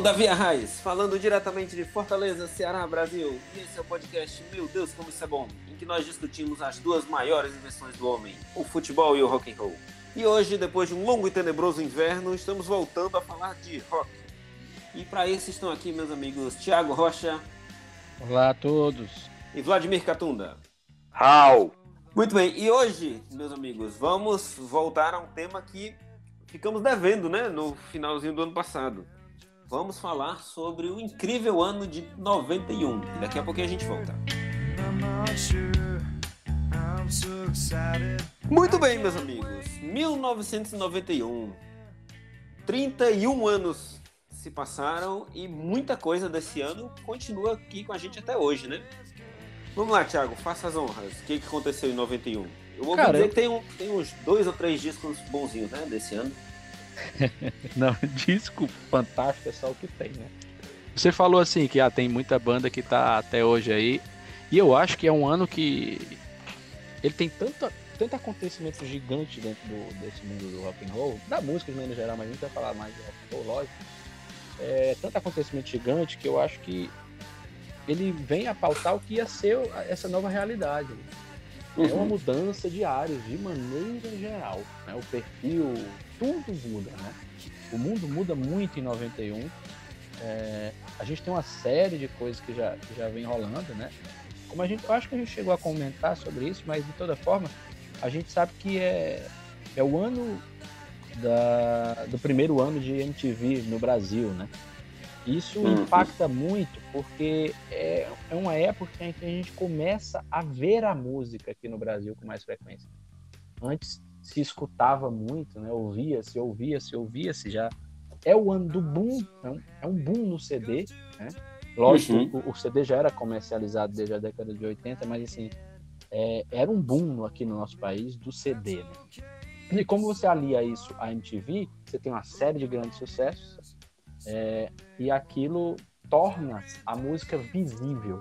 sou o Davi Arraes, falando diretamente de Fortaleza, Ceará, Brasil. E esse é o podcast Meu Deus, como isso é bom, em que nós discutimos as duas maiores invenções do homem, o futebol e o rock and roll. E hoje, depois de um longo e tenebroso inverno, estamos voltando a falar de rock. E para isso estão aqui meus amigos Thiago Rocha Olá a todos. e Vladimir Catunda. How? Muito bem, e hoje, meus amigos, vamos voltar a um tema que ficamos devendo, né, no finalzinho do ano passado. Vamos falar sobre o incrível ano de 91. E daqui a pouquinho a gente volta. Muito bem, meus amigos. 1991. 31 anos se passaram e muita coisa desse ano continua aqui com a gente até hoje, né? Vamos lá, Thiago, faça as honras. O que, que aconteceu em 91? Eu ouvi Cara, dizer que tem, um- tem uns dois ou três discos bonzinhos, né, desse ano. Não, disco fantástico é só o que tem, né? Você falou assim que ah, tem muita banda que tá até hoje aí. E eu acho que é um ano que ele tem tanto, tanto acontecimento gigante dentro do- desse mundo do rock and roll, da música de maneira geral, mas a gente vai falar mais de rock and roll, lógico. É, tanto acontecimento gigante que eu acho que ele vem a pautar o que ia ser essa nova realidade. É uma mudança de áreas de maneira geral. Né? O perfil, tudo muda. Né? O mundo muda muito em 91. É, a gente tem uma série de coisas que já, que já vem rolando. Né? Como a gente, eu acho que a gente chegou a comentar sobre isso, mas de toda forma, a gente sabe que é, é o ano da, do primeiro ano de MTV no Brasil. Né? Isso Uhum. impacta muito porque é, é uma época em que a gente começa a ver a música aqui no Brasil com mais frequência. Antes se escutava muito, né? Ouvia-se, ouvia-se, ouvia-se já. É o ano do boom, é um, é um boom no CD, né? Lógico, Uhum. o, o CD já era comercializado desde a década de 80, mas assim, é, era um boom aqui no nosso país do CD, né? E como você alia isso à MTV, você tem uma série de grandes sucessos, é, e aquilo torna a música visível.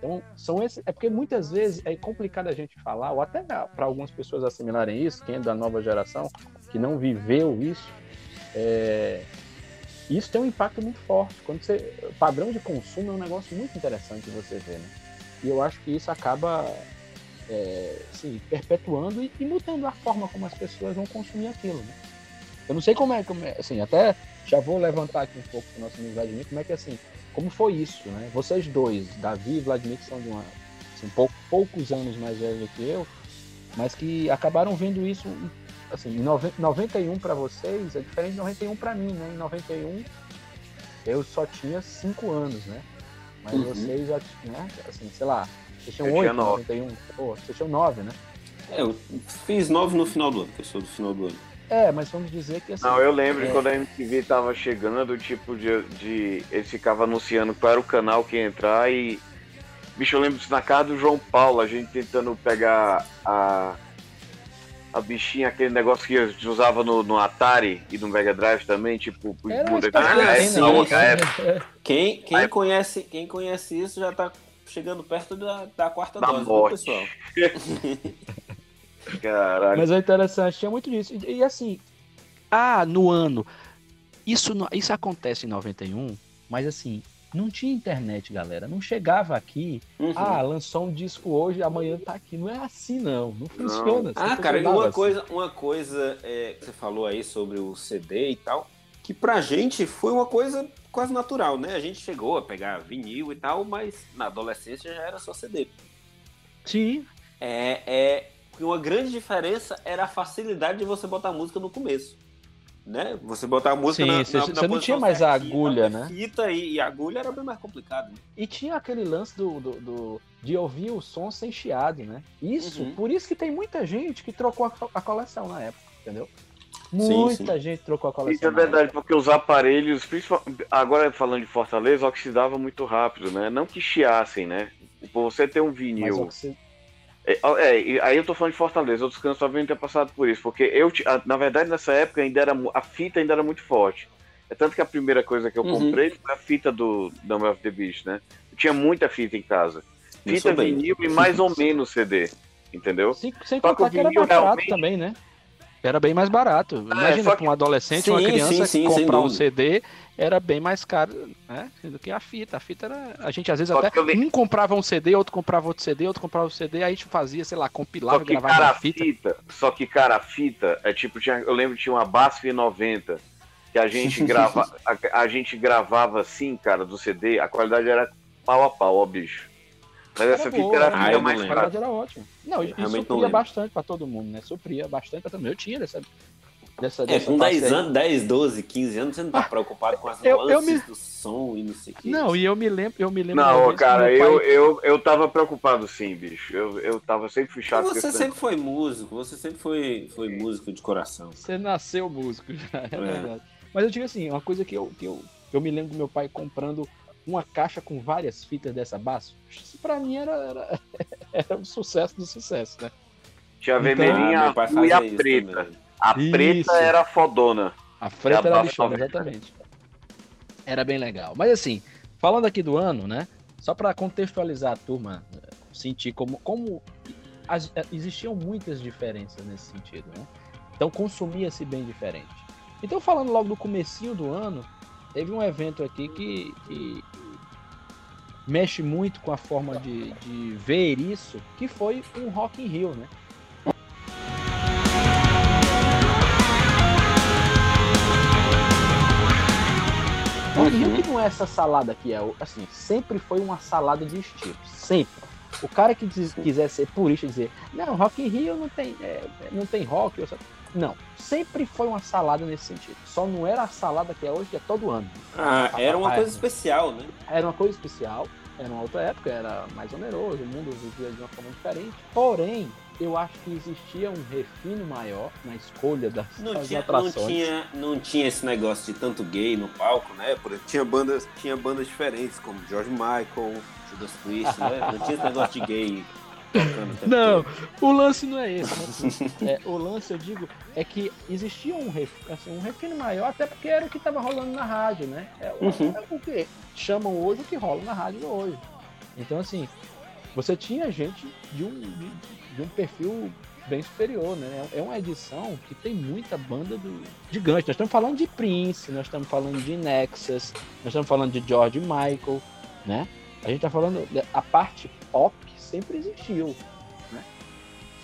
Então, são esses, é porque muitas vezes é complicado a gente falar, ou até para algumas pessoas assimilarem isso, quem é da nova geração, que não viveu isso, é, isso tem um impacto muito forte. Quando você, padrão de consumo é um negócio muito interessante de você ver, né? E eu acho que isso acaba é, assim, perpetuando e, e mudando a forma como as pessoas vão consumir aquilo, né? Eu não sei como é, como é, assim, até já vou levantar aqui um pouco para o nosso amigo Vladimir, como é que assim, como foi isso, né? Vocês dois, Davi e Vladimir, que são de uma, assim, pou- poucos anos mais velhos do que eu, mas que acabaram vendo isso, assim, em noven- 91 para vocês é diferente de 91 para mim, né? Em 91 eu só tinha 5 anos, né? Mas Uhum. vocês já, né? Assim, sei lá, vocês tinham Eu 8, tinha nove. 91, pô, vocês tinham 9, né? É, eu fiz nove no final do ano, que eu sou do final do ano. É, mas vamos dizer que assim. Não, eu lembro É. quando a MTV tava chegando, tipo, de, de. Eles ficavam anunciando qual era o canal que ia entrar e. Bicho, eu lembro disso na casa do João Paulo, a gente tentando pegar a. A bichinha, aquele negócio que a gente usava no, no Atari e no Mega Drive também, tipo, Era de Ah, é, sim, né? é, Quem, quem, Aí- conhece, quem conhece isso já tá chegando perto da, da quarta Da dose, viu, morte. pessoal? Caralho. Mas é interessante, tinha muito disso. E, e assim, ah, no ano. Isso, não- isso acontece em 91, mas assim, não tinha internet, galera. Não chegava aqui, Uhum. ah, lançou um disco hoje, amanhã tá aqui. Não é assim, não. Não funciona. Ah, Você cara, e uma assim. coisa, uma coisa é, que você falou aí sobre o CD e tal, que pra gente foi uma coisa quase natural, né? A gente chegou a pegar vinil e tal, mas na adolescência já era só CD. Sim, É, é que uma grande diferença era a facilidade de você botar música no começo. Né? Você botar a música Sim, na, você- na, você na não tinha mais a agulha, né? Fita e, e a agulha era bem mais complicado. Né? E tinha aquele lance do, do, do- de ouvir o som sem chiado, né? Isso, Uhum. por isso que tem muita gente que trocou a, a coleção na época, entendeu? Sim, Muita gente trocou a coleção. Isso é verdade, porque os aparelhos, principal- agora falando de Fortaleza, oxidava muito rápido, né? Não que chiassem, né? Por você ter um Mas vinil. oxi- É, é, aí eu tô falando de Fortaleza, outros cantos talvez não tenham passado por isso, porque eu, na verdade, nessa época ainda era a fita ainda era muito forte. É tanto que a primeira coisa que eu Uhum. comprei foi a fita do Number of the Beast, né? Eu tinha muita fita em casa. Fita vinil e mais ou menos CD, entendeu? Sem, sem Só que contar o que era vinil barato realmente- também, né? Era bem mais barato. Imagina só para um adolescente, uma Sim, criança sim, sim, sem comprar um. CD era bem mais caro né, do que a fita. A fita era. A gente às vezes Só até. Um comprava um CD, outro comprava outro CD, outro comprava outro CD, aí a gente fazia, sei lá, Só compilava, que, gravava cara, a fita. fita. Só que, cara, a fita é tipo, tinha, eu lembro que tinha uma BASF 90 que a gente, grava, a, a gente gravava assim, cara, do CD, a qualidade era pau a pau, ó, bicho. Mas Era essa boa, fita era a fita eu não mais A qualidade era ótima. Não, e, e não supria lembro. bastante pra todo mundo, né? Supria bastante pra todo mundo. Eu tinha dessa. Dessa, É, com parte 10 aí. anos, 10, 12, 15 anos, você não tá preocupado com as eu- eu nuances me- do som e não sei o que. Não, e eu me lembro, eu me lembro. Não, cara, pai- eu, eu, eu tava preocupado sim, bicho. Eu, eu tava sempre fechado com você sempre foi músico, você sempre foi, foi músico de coração. Você nasceu músico já, é, É. verdade. Mas eu digo assim, uma coisa que eu, que eu, eu me lembro do meu pai comprando uma caixa com várias fitas dessa baixo. Isso pra mim era, era, era um sucesso do sucesso, né? Tinha Então- vermelhinha, Ah, e a fazia isso preta. também. A Isso. preta era fodona. A frente É a era 90. exatamente. Era bem legal. Mas assim, falando aqui do ano, né? Só pra contextualizar a turma, eh, sentir como, como as- eh, existiam muitas diferenças nesse sentido, né? Então consumia-se bem diferente. Então falando logo do comecinho do ano, teve um evento aqui que, que mexe muito com a forma de, de ver isso, que foi um Rock in Rio, né? Rock in Rio que não é essa salada aqui, é o- assim, sempre foi uma salada de estilos, sempre. O cara que diz- quiser ser purista e dizer, não, Rock in Rio não tem, é, não tem rock, ou só-" não, sempre foi uma salada nesse sentido. Só não era a salada que é hoje, que é todo ano. Ah, era uma coisa é. especial, né? Era uma coisa especial, era uma outra época, era mais oneroso, o mundo vivia de uma forma diferente. Porém, eu acho que existia um refino maior na escolha das, Não das tinha, não, atrações. tinha, não tinha esse negócio de tanto gay no palco, né? Por exemplo, tinha bandas, tinha bandas diferentes, como George Michael, Judas Priest, né? Não tinha esse negócio de gay Não, o lance não é esse. né? É, o lance, eu digo, é que existia um, ref, assim, um refino maior, até porque era o que estava rolando na rádio, né? É, o- Uhum. é o que chamam hoje o que rola na rádio hoje. Então, assim, você tinha gente de um, de, de um perfil bem superior, né? É uma edição que tem muita banda do gigante. Nós estamos falando de Prince, nós estamos falando de Nexus, nós estamos falando de George Michael, né? A gente está falando a parte pop sempre existiu, né?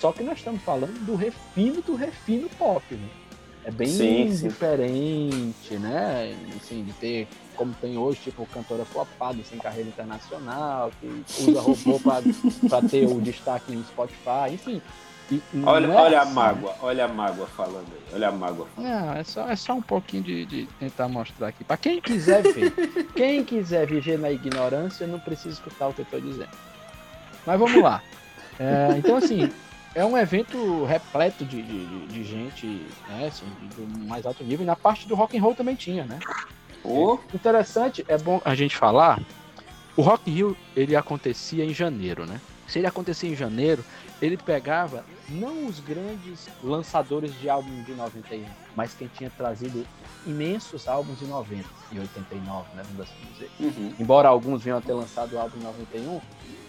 Só que nós estamos falando do refino do refino pop, né? É bem Sim, sim. diferente, né? Assim, de ter como tem hoje, tipo, cantora flopada, sem carreira internacional, que usa robô para ter o destaque no Spotify, enfim. Olha, é olha a assim. mágoa, olha a mágoa falando aí. Olha a mágoa. Não, é só, é só um pouquinho de, de tentar mostrar aqui. Para quem quiser ver, quem quiser viver na ignorância, não precisa escutar o que eu estou dizendo. Mas vamos lá. É, então, assim, é um evento repleto de, de, de- de gente, né, assim, do mais alto nível. E na parte do rock and roll também tinha, né? Interessante, é bom a gente falar. O Rock Rio ele acontecia em janeiro, né? Se ele acontecia em janeiro, ele pegava não os grandes lançadores de álbum de 91, mas quem tinha trazido imensos álbuns de 90 e 89, né? Vamos assim dizer. uhum. Embora alguns venham a ter lançado o álbum em 91,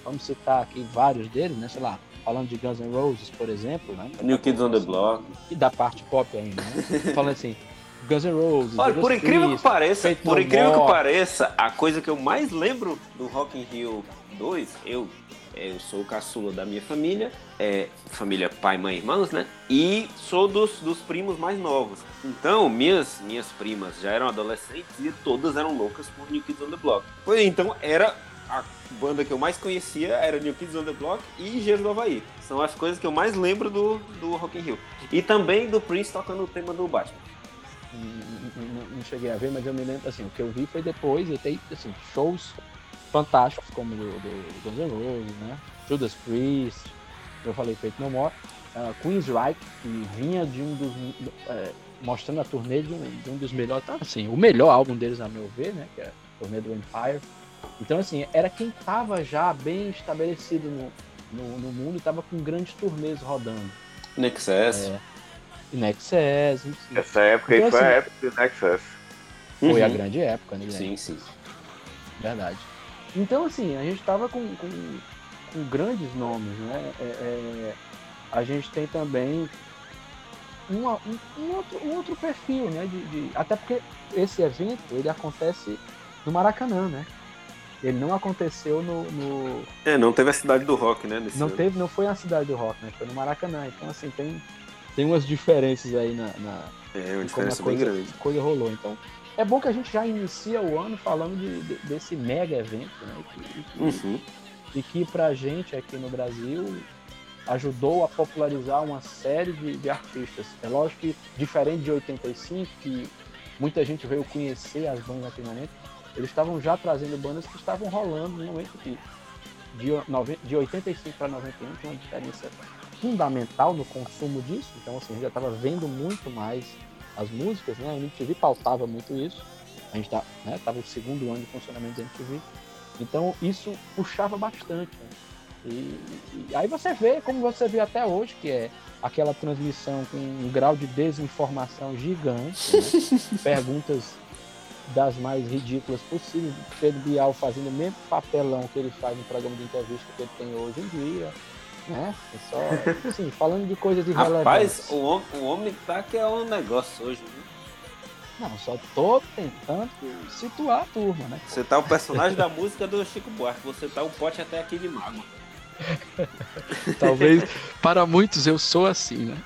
vamos citar aqui vários deles, né? Sei lá, falando de Guns N' Roses, por exemplo, né? New Kids on the Block. E da parte pop ainda, né? Falando assim, Guns N' Roses. Olha, por incrível que pareça, por incrível que More. pareça, a coisa que eu mais lembro do Rock in Rio 2, eu, eu sou o caçula da minha família, é, família pai, mãe, irmãos, né? E sou dos, dos primos mais novos. Então, minhas, minhas primas já eram adolescentes e todas eram loucas por New Kids on the Block. Pois então, era a banda que eu mais conhecia, era New Kids on the Block e Engenheiros do Havaí. São as coisas que eu mais lembro do, do Rock in Rio. E também do Prince tocando o tema do Batman. Não, não- cheguei a ver, mas eu me lembro, assim, o que eu vi foi depois, e tem, assim, shows fantásticos, como o do, do Guns N' Roses, né? Judas Priest, eu falei Feito No More, uh, Queensryche, que vinha de um dos, é, mostrando a turnê de um, de um dos melhores, tá, assim, o melhor álbum deles, a meu ver, né? Que é a turnê do Empire. Então, assim, era quem tava já bem estabelecido no, no, no mundo e tava com grandes turnês rodando. Nexus. É, Nexus. Essa época aí Então, foi a assim, época do Nexus. Foi Uhum. a grande época, né? Sim, sim. Verdade. Então, assim, a gente tava com, com, com grandes nomes, né? É, é, a gente tem também uma- um, um outro, um outro perfil, né? De, de- até porque esse evento, ele acontece no Maracanã, né? Ele não aconteceu no, no- É, não teve a cidade do rock, né? Nesse não ano. teve, não foi na cidade do rock, né? Foi no Maracanã. Então, assim, tem, tem umas diferenças aí na, na, É, uma diferença bem coisa, grande. coisa rolou. Então, é bom que a gente já inicia o ano falando de, de- desse mega evento, né? E que- Uhum. e que pra gente aqui no Brasil ajudou a popularizar uma série de, de artistas. É lógico que, diferente de 85, que muita gente veio conhecer as bandas naquele momento, eles estavam já trazendo bandas que estavam rolando no momento que de, de 85 para 91 tinha uma diferença fundamental no consumo disso, então assim, a gente já estava vendo muito mais as músicas, né? A MTV pautava muito isso. A gente tá, né, tava o segundo ano de funcionamento da MTV. Então isso puxava bastante. né? E, e aí você vê, como você vê até hoje, que é aquela transmissão com um grau de desinformação gigante, né? perguntas das mais ridículas possíveis, Pedro Bial fazendo o mesmo papelão que ele faz no programa de entrevista que ele tem hoje em dia, né? É só, assim, falando de coisas irrelevantes. Rapaz, o homem, o homem tá que é um negócio hoje, viu? Não, só tô tentando situar a turma, né? Você tá o personagem da música do Chico Buarque, você tá o pote até aqui de mágoa. Talvez para muitos eu sou assim, né?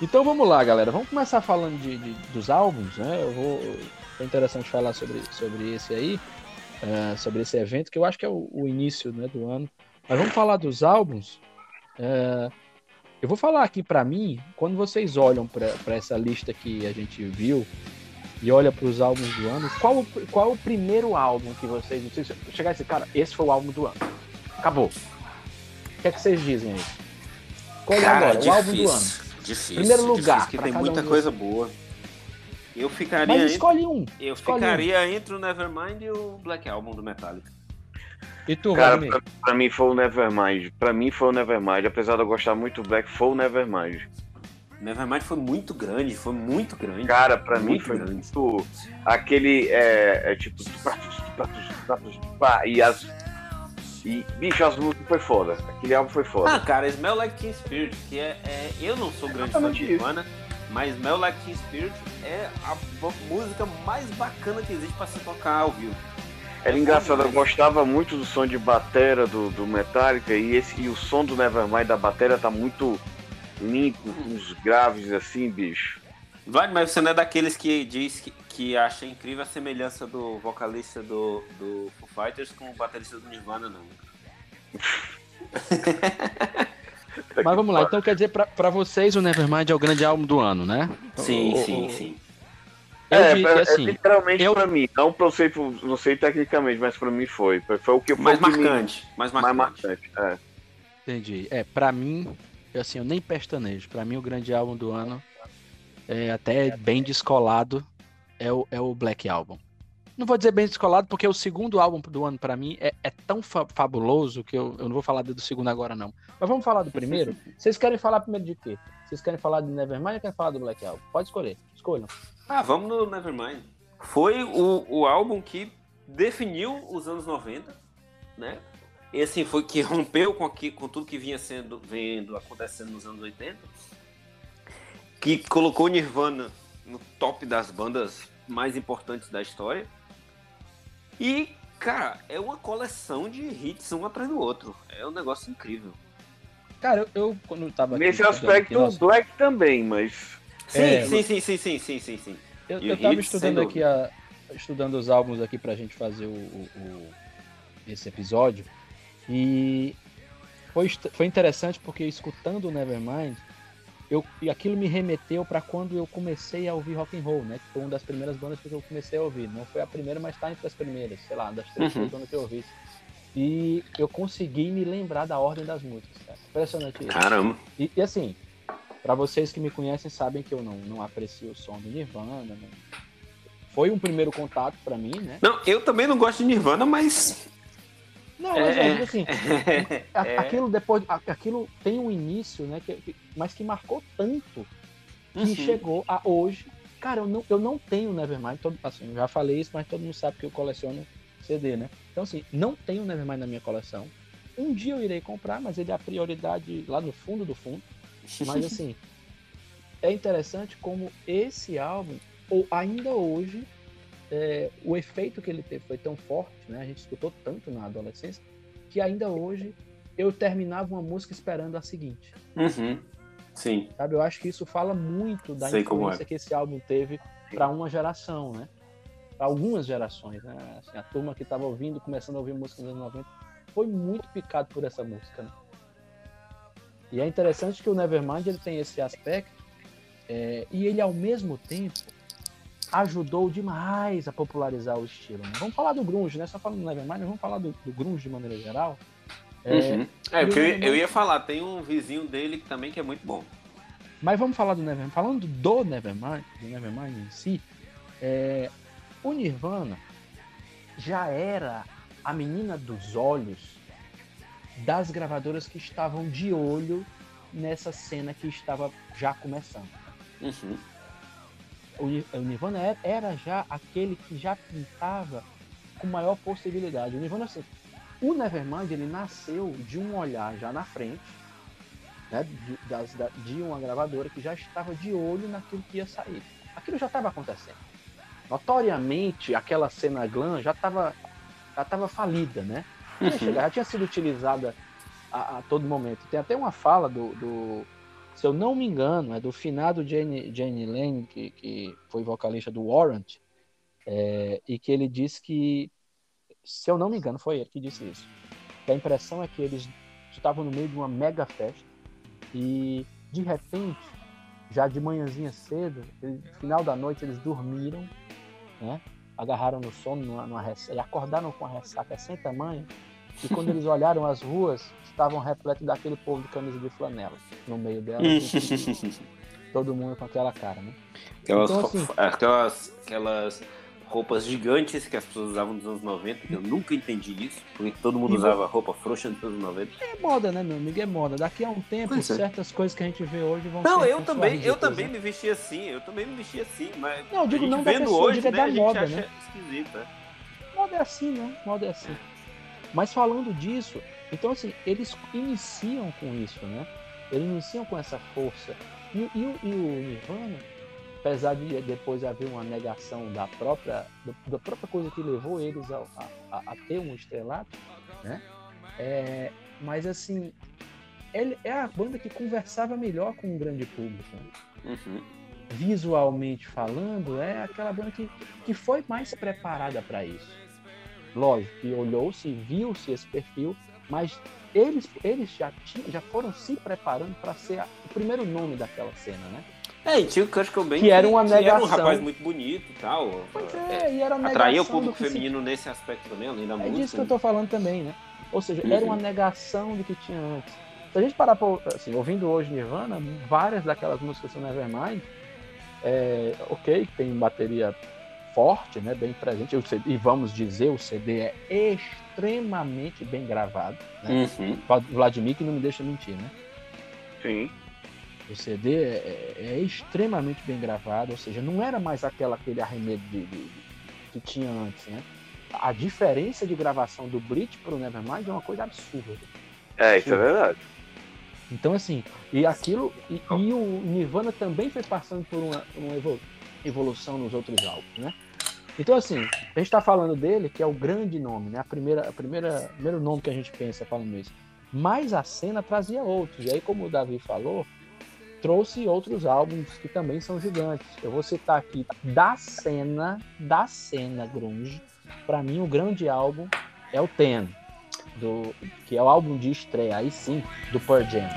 Então vamos lá, galera. Vamos começar falando de, de- dos álbuns, né? Eu vou. Foi interessante falar sobre, sobre esse aí, eh, sobre esse evento, que eu acho que é o, o início né, do ano. Mas vamos falar dos álbuns. Eh, eu vou falar aqui para mim, quando vocês olham para essa lista que a gente viu e olha para os álbuns do ano, qual, o- qual o primeiro álbum que vocês. Não sei se chegar esse cara, esse foi o álbum do ano. Acabou. O que é que vocês dizem aí? Qual é agora? O álbum do ano. Difícil. Primeiro lugar, difícil, que tem muita um coisa boa. Eu ficaria, Mas escolhe um. eu escolhe ficaria entre o Nevermind e o Black Album do Metallica. E tu, Cara, pra, pra mim foi o Nevermind. Pra mim foi o Nevermind. Apesar de eu gostar muito do Black, foi o Nevermind. Nevermind foi muito grande, foi muito grande. Cara, pra mim Muito foi grande. muito. Aquele. É, é tipo. E as. E, bicho, as músicas foi foda. Aquele álbum foi foda. Ah, cara, Smell Like Teen Spirit, que é, é- Eu não sou grande fã de Nirvana, mas Smell Like Teen Spirit é a música mais bacana que existe pra se tocar ao vivo. Era engraçado, eu gostava muito do som de batera do, do Metallica e, esse, e o som do Nevermind da batera tá muito limpo, com uns graves assim, bicho. Vlad, mas você não é daqueles que diz que, que acha incrível a semelhança do vocalista do, do Foo Fighters com o baterista do Nirvana, não. Mas vamos lá, então quer dizer, pra, pra vocês o Nevermind é o grande álbum do ano, né? Sim, O- sim, o- sim. Eu é, digo é, assim, é literalmente eu- pra mim. Não, pra sei, não sei tecnicamente, mas pra mim foi. Foi, o que foi Mais o que me- marcante, mais mais marcante. marcante. É. entendi. É, pra mim, eu, assim, eu nem pestanejo. Pra mim o grande álbum do ano, é até bem descolado, é o, é o Black Album. Não vou dizer bem descolado, porque o segundo álbum do ano pra mim é, é tão fa- fabuloso que eu, eu não vou falar do segundo agora não. Mas vamos falar do primeiro? Vocês querem falar primeiro de quê? Vocês querem falar de Nevermind ou querem falar do Black Album? Pode escolher, escolham. Ah, vamos no Nevermind. Foi o, o álbum que definiu os anos 90, né? E assim, foi que rompeu com, aqui, com tudo que vinha sendo vendo, acontecendo nos anos 80. Que colocou Nirvana no top das bandas mais importantes da história. E, cara, é uma coleção de hits um atrás do outro. É um negócio incrível. Cara, eu, eu quando eu tava aqui Nesse aspecto, o Black também, mas. Sim, É, sim, sim, sim, sim, sim, sim, sim. Eu, eu tava estudando aqui a, estudando os álbuns aqui pra gente fazer o, o- o- esse episódio e foi, foi interessante porque escutando o Nevermind eu, e aquilo me remeteu pra quando eu comecei a ouvir rock and roll, né? Que foi uma das primeiras bandas que eu comecei a ouvir. Não foi a primeira, mas tá entre as primeiras, sei lá, das três Uhum. bandas que eu ouvi. E eu consegui me lembrar da ordem das músicas. Cara. Impressionante isso. Caramba. E, e assim, pra vocês que me conhecem sabem que eu não, não aprecio o som do Nirvana. não- Foi um primeiro contato pra mim, né? Não, eu também não gosto de Nirvana, mas. Não, mas É, assim, é. aquilo depois, aquilo tem um início, né? que- que- mas que marcou tanto que Uhum. chegou a hoje. cara, eu não, eu não tenho Nevermind, todo, assim, já falei isso, mas todo mundo sabe que eu coleciono CD, né? Então, assim, não tenho Nevermind na minha coleção. Um dia eu irei comprar, mas ele é a prioridade lá no fundo do fundo. Mas, assim, é interessante como esse álbum, ou ainda hoje, é, o efeito que ele teve foi tão forte, né? A gente escutou tanto na adolescência, que ainda hoje eu terminava uma música esperando a seguinte. Uhum. Sim. Sabe? Eu acho que isso fala muito da Sei como influência é. que esse álbum teve para uma geração, né? Para algumas gerações, né? Assim, a turma que estava ouvindo, começando a ouvir música nos anos 90, foi muito picado por essa música, né? E é interessante que o Nevermind ele tem esse aspecto é, e ele ao mesmo tempo ajudou demais a popularizar o estilo. né? Vamos falar do grunge, né? Só falando do Nevermind, vamos falar do, do grunge de maneira geral. É, Uhum. É, porque eu, eu ia falar, tem um vizinho dele que também que é muito bom. Mas vamos falar do Nevermind. Falando do Nevermind, do Nevermind em si, é, o Nirvana já era a menina dos olhos das gravadoras que estavam de olho nessa cena que estava já começando. Uhum. O, o Nirvana era, era já aquele que já pintava com maior possibilidade. O Nirvana, assim, o Nevermind, ele nasceu de um olhar já na frente, né, de, das- da- de uma gravadora que já estava de olho naquilo que ia sair. Aquilo já estava acontecendo. Notoriamente, aquela cena glam já estava já estava falida, né? Já, tinha sido utilizada a, a todo momento. Tem até uma fala do, do- se eu não me engano, é do finado Jane, Jane Lane, que, que foi vocalista do Warrant, é, e que ele disse que, se eu não me engano, foi ele que disse isso. Que a impressão é que eles estavam no meio de uma mega festa e, de repente, já de manhãzinha cedo, no final da noite, eles dormiram, né? Agarraram no sono numa, numa e acordaram com a ressaca sem tamanho. E quando eles olharam as ruas, estavam repletas daquele povo de camisa de flanela no meio delas. e todo mundo com aquela cara, né? Aquelas, Então, assim- aquelas, aquelas roupas gigantes que as pessoas usavam nos anos 90, que eu nunca entendi isso, porque todo mundo usava roupa frouxa nos anos 90. É moda, né, meu amigo? É moda. Daqui a um tempo, é. certas coisas que a gente vê hoje vão Não, ser eu também, eu também né? me vestia assim, eu também me vestia assim, mas Não, eu digo não da pessoa, hoje, digo é né, da a gente moda, né? esquisito, né? Moda é assim, né? Moda é assim. Mas falando disso, então assim, eles iniciam com isso, né? Eles iniciam com essa força. E, e e o Nirvana, apesar de depois haver uma negação da própria, da própria coisa que levou eles a, a- a ter um estrelato, né? É, mas assim, ele é a banda que conversava melhor com o grande público. né? Uhum. visualmente falando, é aquela banda que, que foi mais preparada para isso. Lógico que olhou-se, viu-se esse perfil, mas eles, eles já, tinham, já foram se preparando para ser a- o primeiro nome daquela cena, né? É, e tinha o Kurt Cobain Que era uma que era um negação. rapaz muito bonito e tal. Pois É, é, e era uma Atraía o negação público que se- feminino nesse aspecto também, além da É música. disso que eu tô falando também, né? Ou seja, Uhum. era uma negação do que tinha antes. Se a gente parar pra, assim, ouvindo hoje Nirvana, várias daquelas músicas do Nevermind, é, ok, tem bateria forte, né, bem presente, e vamos dizer, o CD é extremamente bem gravado, né? Uhum. Vladimir que não me deixa mentir, né? Sim. O CD é, é extremamente bem gravado, ou seja, não era mais aquela, aquele arremedo de, de- que tinha antes, né? A diferença de gravação do Bleach pro Nevermind é uma coisa absurda. É, isso é verdade. Então, assim, e aquilo. E, e o Nirvana também foi passando por uma, uma evolu- evolução nos outros álbuns, né? Então, assim, a gente tá falando dele, que é o grande nome, né? A primeira, a primeira, o primeiro nome que a gente pensa falando isso. Mas a cena trazia outros. E aí, como o Davi falou, trouxe outros álbuns que também são gigantes. Eu vou citar aqui da cena, da cena grunge. Pra mim, o grande álbum é o Ten, do, que é o álbum de estreia, aí sim, do Pearl Jam.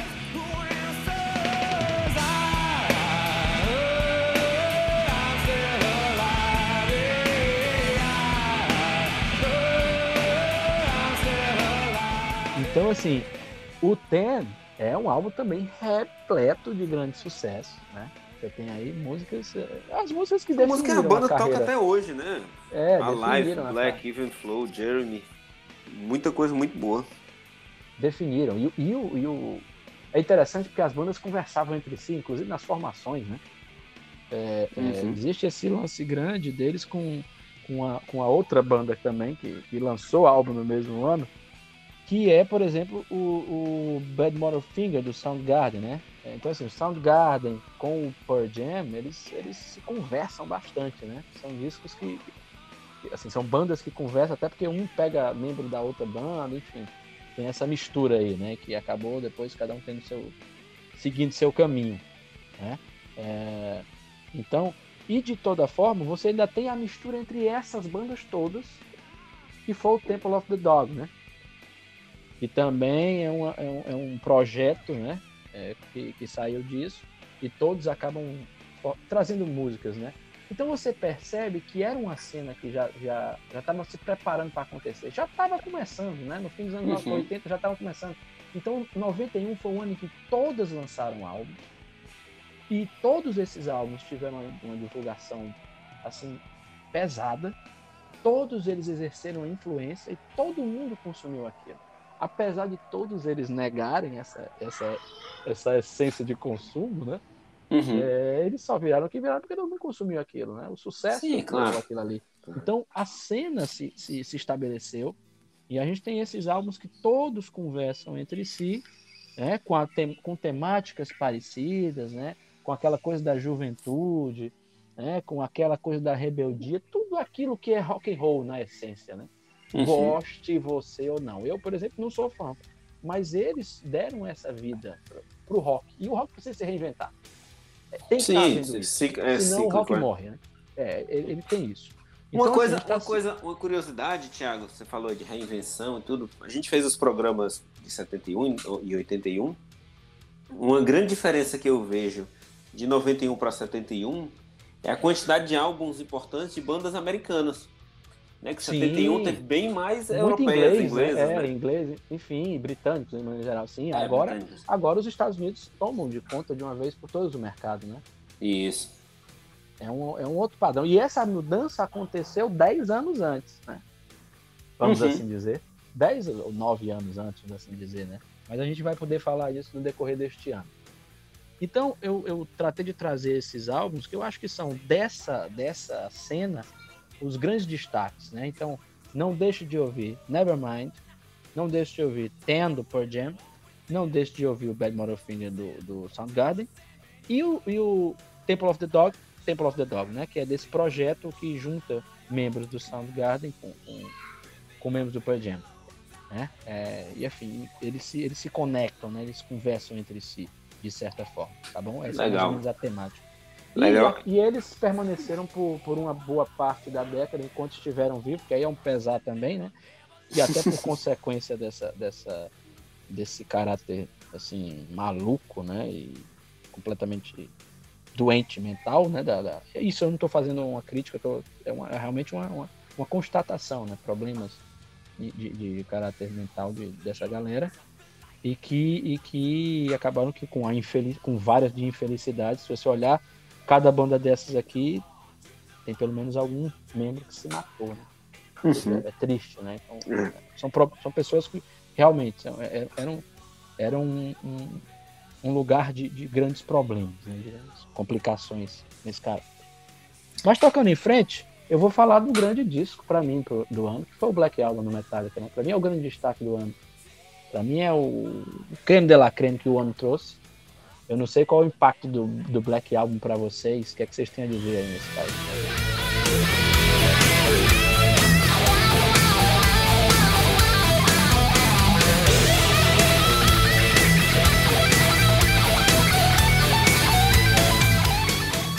Então, assim, o Ten é um álbum também repleto de grande sucesso, né? Você tem aí músicas, eh, as músicas que A música que a definiram banda carreira. toca até hoje, né? É, a Live, definiram a Black, Even Flow, Jeremy. Muita coisa muito boa. definiram. E, o- e o, e o- É interessante porque as bandas conversavam entre si, inclusive nas formações, né? É, é, existe esse lance grande deles com, com, a, com a outra banda também, que, que lançou álbum no mesmo ano, que é, por exemplo, o, o Bad Motor Finger do Soundgarden, né? É, Então, assim, o Soundgarden com o Pearl Jam, eles, eles se conversam bastante, né? São discos que, assim, são bandas que conversam, até porque um pega membro da outra banda, enfim. Tem essa mistura aí, né? Que acabou depois cada um tendo seu... seguindo seu caminho, né? É, então, e de toda forma, você ainda tem a mistura entre essas bandas todas, que foi o Temple of the Dog, né? Que também é, uma- é um, é um projeto, né? é, que, que saiu disso, e todos acabam trazendo músicas, né? Então você percebe que era uma cena que já já já estava se preparando para acontecer, já estava começando, né? No fim dos anos Uhum. 80 já estava começando. Então 91 foi o ano em que todas lançaram álbuns e todos esses álbuns tiveram uma, uma divulgação assim pesada. Todos eles exerceram influência e todo mundo consumiu aquilo. Apesar de todos eles negarem essa, essa, essa essência de consumo, né? Uhum. É, eles só viraram o que viraram porque todo mundo consumiu aquilo, né? O sucesso Sim, claro. aquilo ali. Então a cena se, se, se estabeleceu e a gente tem esses álbuns que todos conversam entre si, né? Com, tem- com temáticas parecidas, né? Com aquela coisa da juventude, né? Com aquela coisa da rebeldia, tudo aquilo que é rock and roll na essência, né? Uhum. goste você ou não. Eu, por exemplo, não sou fã, mas eles deram essa vida pro- pro rock. E o rock precisa se reinventar. É, Tem que estar Sim, sim, isso. sim, é Senão o rock é. morre, né? É, ele, ele tem isso. Uma Então, coisa, assim, tá uma coisa, uma curiosidade, Thiago, você falou de reinvenção e tudo. A gente fez os programas de 71 e 81. Uma grande diferença que eu vejo de 91 para 71 é a quantidade de álbuns importantes de bandas americanas. Né? Que Sim. 71 teve bem mais muito europeias, inglês, inglesas, né? É, né? inglês, enfim, britânicos, de maneira geral, sim. É, agora, britânicos. agora os Estados Unidos tomam de conta de uma vez por todos o mercado, né? Isso. É um, é um outro padrão. E essa mudança aconteceu 10 anos antes, né? Vamos Uhum. assim dizer. 10 ou 9 anos antes, vamos assim dizer, né? Mas a gente vai poder falar disso no decorrer deste ano. Então, eu, eu tratei de trazer esses álbuns que eu acho que são dessa, dessa cena os grandes destaques, né? Então, não deixe de ouvir Nevermind, não deixe de ouvir Ten do Pearl Jam, não deixe de ouvir o Bad Motor Finger do, do Soundgarden e o, e o Temple of the Dog, Temple of the Dog, né? Que é desse projeto que junta membros do Soundgarden com, com, com membros do Pearl Jam, né? É, e enfim, eles se, eles se conectam, né? Eles conversam entre si, de certa forma, tá bom? Essa é mais Legal. ou menos a temática. E, Legal. e eles permaneceram por, por uma boa parte da década enquanto estiveram vivos, que aí é um pesar também, né? E até por consequência dessa, dessa, desse caráter assim maluco, né? E completamente doente mental, né? Da, da- Isso eu não estou fazendo uma crítica, tô- é, uma- é realmente uma, uma, uma constatação, né? Problemas de, de, de caráter mental de, dessa galera e que, e que acabaram que com, a infeliz, com várias de infelicidades, se você olhar cada banda dessas aqui, tem pelo menos algum membro que se matou, né? Uhum. É, é triste, né? Então, são, pro- são pessoas que realmente são- é- eram, eram um, um, um lugar de, de grandes problemas, né? de grandes complicações nesse cara. Mas tocando em frente, eu vou falar do grande disco para mim pro- do ano, que foi o Black Album no Metallica. Né? Para mim é o grande destaque do ano. Para mim é o, o creme de la creme que o ano trouxe. Eu não sei qual é o impacto do, do Black Album para vocês. O que é que vocês têm a dizer aí nesse caso?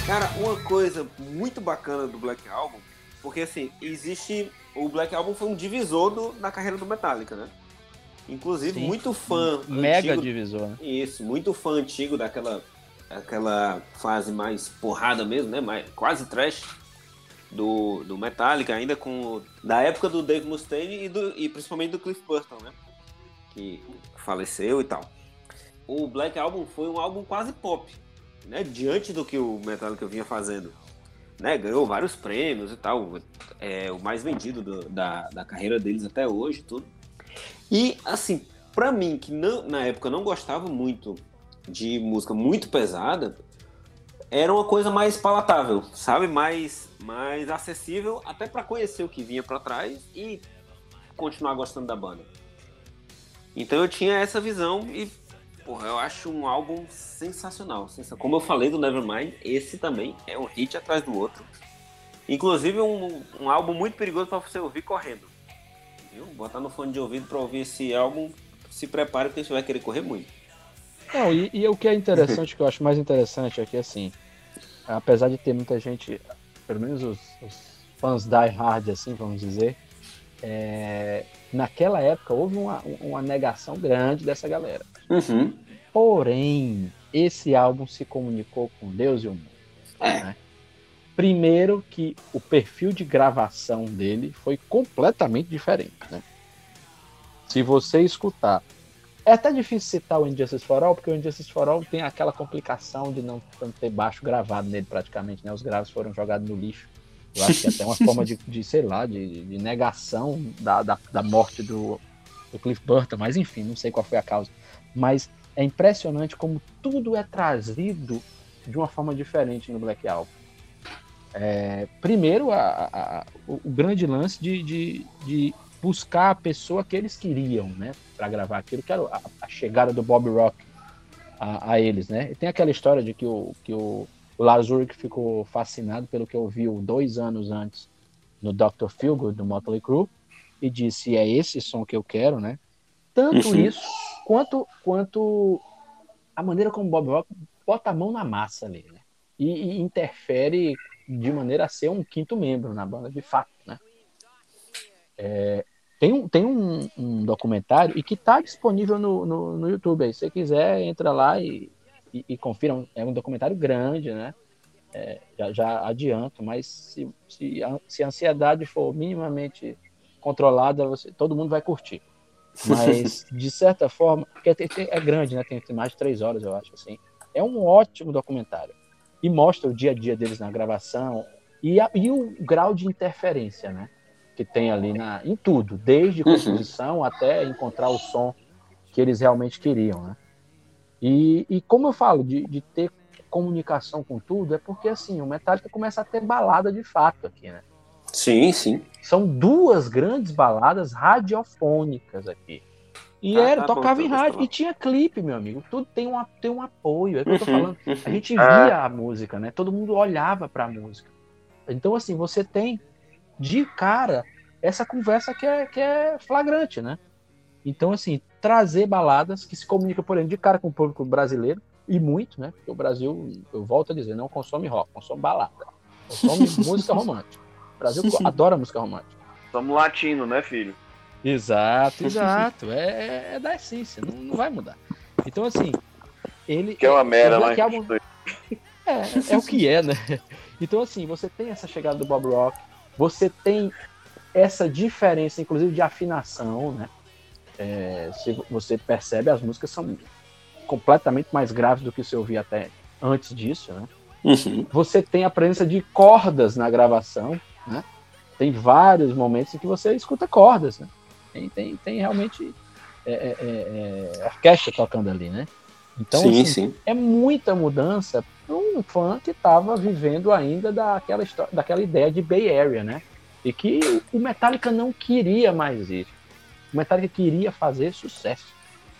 Cara, uma coisa muito bacana do Black Album, porque assim, existe. O Black Album foi um divisor do- na carreira do Metallica, né? Inclusive, Sim. muito fã. Mega antigo- divisor, né? Isso, muito fã antigo daquela aquela fase mais porrada mesmo, né? Mais, quase trash do, do Metallica, ainda com. Da época do Dave Mustaine e, do, e principalmente do Cliff Burton, né? Que faleceu e tal. O Black Album foi um álbum quase pop, né? Diante do que o Metallica vinha fazendo. Né? Ganhou vários prêmios e tal. É o mais vendido do- da, da carreira deles até hoje, tudo. E assim, pra mim, que não, na época não gostava muito de música muito pesada, era uma coisa mais palatável, sabe? Mais, mais acessível, até para conhecer o que vinha para trás e continuar gostando da banda. Então eu tinha essa visão e, porra, eu acho um álbum sensacional. Como eu falei do Nevermind, esse também é um hit atrás do outro. Inclusive um, um álbum muito perigoso para você ouvir correndo. Viu? Botar no fone de ouvido para ouvir esse álbum, se prepare porque você vai querer correr muito. Não, e, e o que é interessante, que eu acho mais interessante aqui, é assim, apesar de ter muita gente, pelo menos os, os fãs die hard, assim, vamos dizer, é, naquela época houve uma, uma negação grande dessa galera. Uhum. Porém, esse álbum se comunicou com Deus e o mundo. É. Né? Primeiro que o perfil de gravação dele foi completamente diferente. Né? Se você escutar é até difícil citar o Injustice for All, porque o Injustice for All tem aquela complicação de não ter baixo gravado nele praticamente, né? Os graves foram jogados no lixo. Eu acho que é até uma forma de, de, sei lá, de, de negação da, da, da, morte do, do Cliff Burton, mas enfim, não sei qual foi a causa. Mas é impressionante como tudo é trazido de uma forma diferente no Black Album. É, primeiro, a, a, o, grande lance de, de, de buscar a pessoa que eles queriam, né, para gravar aquilo, que era a, a, chegada do Bob Rock a, a, eles, né? E tem aquela história de que o, que o, Ulrich ficou fascinado pelo que ouviu dois anos antes no Dr. Feelgood, do Motley Crue, e disse, é esse som que eu quero, né? Tanto uhum. isso, quanto, quanto a maneira como o Bob Rock bota a mão na massa ali, né? E, e interfere de maneira a ser um quinto membro na banda, de fato, né? É, tem um, tem um, um documentário e que está disponível no, no, no, YouTube. Aí, se você quiser, entra lá e, e, e confira. É um documentário grande, né? É, já, já adianto, mas se, se, a, se a ansiedade for minimamente controlada, você, todo mundo vai curtir. Mas, de certa forma, porque tem, é grande, né? Tem, mais de três horas, eu acho. assim. É um ótimo documentário. E mostra o dia a dia deles na gravação e, a, e o grau de interferência, né? que tem ali na, em tudo, desde uhum. composição uhum. até encontrar o som que eles realmente queriam, né? E, e como eu falo de, de ter comunicação com tudo, é porque assim, o Metallica começa a ter balada de fato aqui, né? Sim, sim. São duas grandes baladas radiofônicas aqui. E ah, era, tá tocava bom, em rádio. E tinha clipe, meu amigo. Tudo tem um, tem um apoio. É o que eu tô falando. Uhum. A gente via ah. a música, né? Todo mundo olhava para a música. Então, assim, você tem de cara essa conversa que é, que é flagrante, né? Então, assim, trazer baladas que se comunicam, por exemplo, de cara com o público brasileiro, e muito, né? Porque o Brasil, eu volto a dizer, não consome rock, consome balada. Consome música romântica. O Brasil adora música romântica. Somos latino, né, filho? Exato, exato. É, é da essência, não, não, vai mudar. Então, assim, ele. Que é uma mera, né? É, é o que é, né? Então, assim, você tem essa chegada do Bob Rock, você tem essa diferença, inclusive de afinação, né? É, se você percebe, as músicas são completamente mais graves do que você ouvia até antes disso, né? Uhum. Você tem a presença de cordas na gravação, né? Tem vários momentos em que você escuta cordas, né? Tem, tem, tem realmente é, é, é, é orquestra tocando ali, né? Então, sim, assim, sim. é muita mudança para um fã que estava vivendo ainda daquela, história, daquela ideia de Bay Area, né? E que o Metallica não queria mais isso. O Metallica queria fazer sucesso.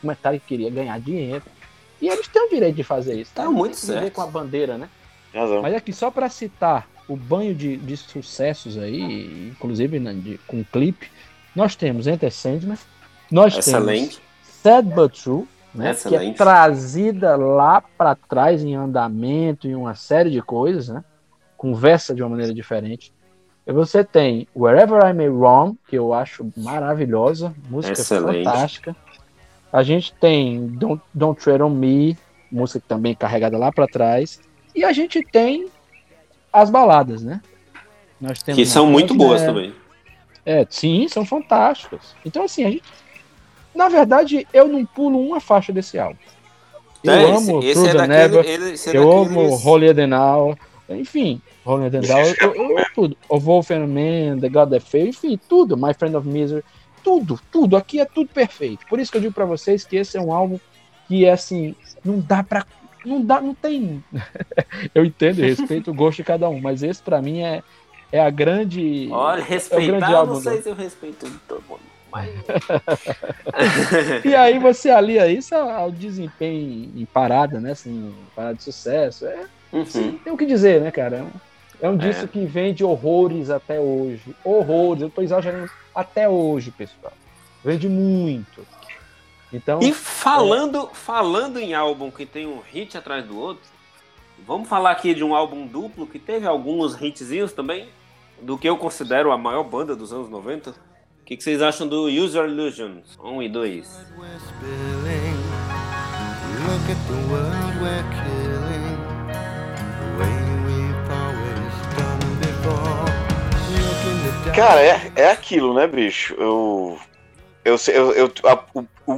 O Metallica queria ganhar dinheiro. E eles têm o direito de fazer isso. Tá, tá muito certo. com a bandeira, né? Razão. Mas aqui, só para citar o banho de, de sucessos aí, inclusive né, de, com clipe, nós temos Enter Sandman, nós Excelente. temos Sad But True, né, que é trazida lá para trás em andamento e uma série de coisas, né? Conversa de uma maneira diferente. E você tem Wherever I May Roam, que eu acho maravilhosa, música Excelente. fantástica. A gente tem Don't, Don't Tread on Me, música também carregada lá para trás. E a gente tem as baladas, né? Nós temos que são muito boas também. É, sim, são fantásticas. Então, assim, a gente na verdade, eu não pulo uma faixa desse álbum. Eu é, amo esse, esse é daquele, Never, ele, é eu daqueles... amo Holy Now, enfim, Holy Now, eu, eu, eu, tudo. O Man, The God That Fail, enfim, tudo. My Friend of Misery, tudo, tudo. Aqui é tudo perfeito. Por isso que eu digo para vocês que esse é um álbum que é assim, não dá para não dá, não tem. eu entendo e respeito o gosto de cada um, mas esse pra mim é, é a grande. Olha, é respeitar, grande eu álbum não sei do- se eu respeito todo mundo. Mas... E aí você alia isso ao desempenho em parada, né? Assim, parada de sucesso. É, Uhum. tem o que dizer, né, cara? É um, é um É. disco que vende horrores até hoje. Horrores, eu tô exagerando até hoje, pessoal. Vende muito. Então, E falando, falando em álbum que tem um hit atrás do outro, vamos falar aqui de um álbum duplo que teve alguns hitzinhos também, do que eu considero a maior banda dos anos 90. O que, que vocês acham do Use Your Illusions 1 e 2? We're spilling. Look at the world we're killing. The way we've always done before. Look in the dark. Cara, é, é aquilo, né, bicho? Eu. Eu, sei- eu, eu, a-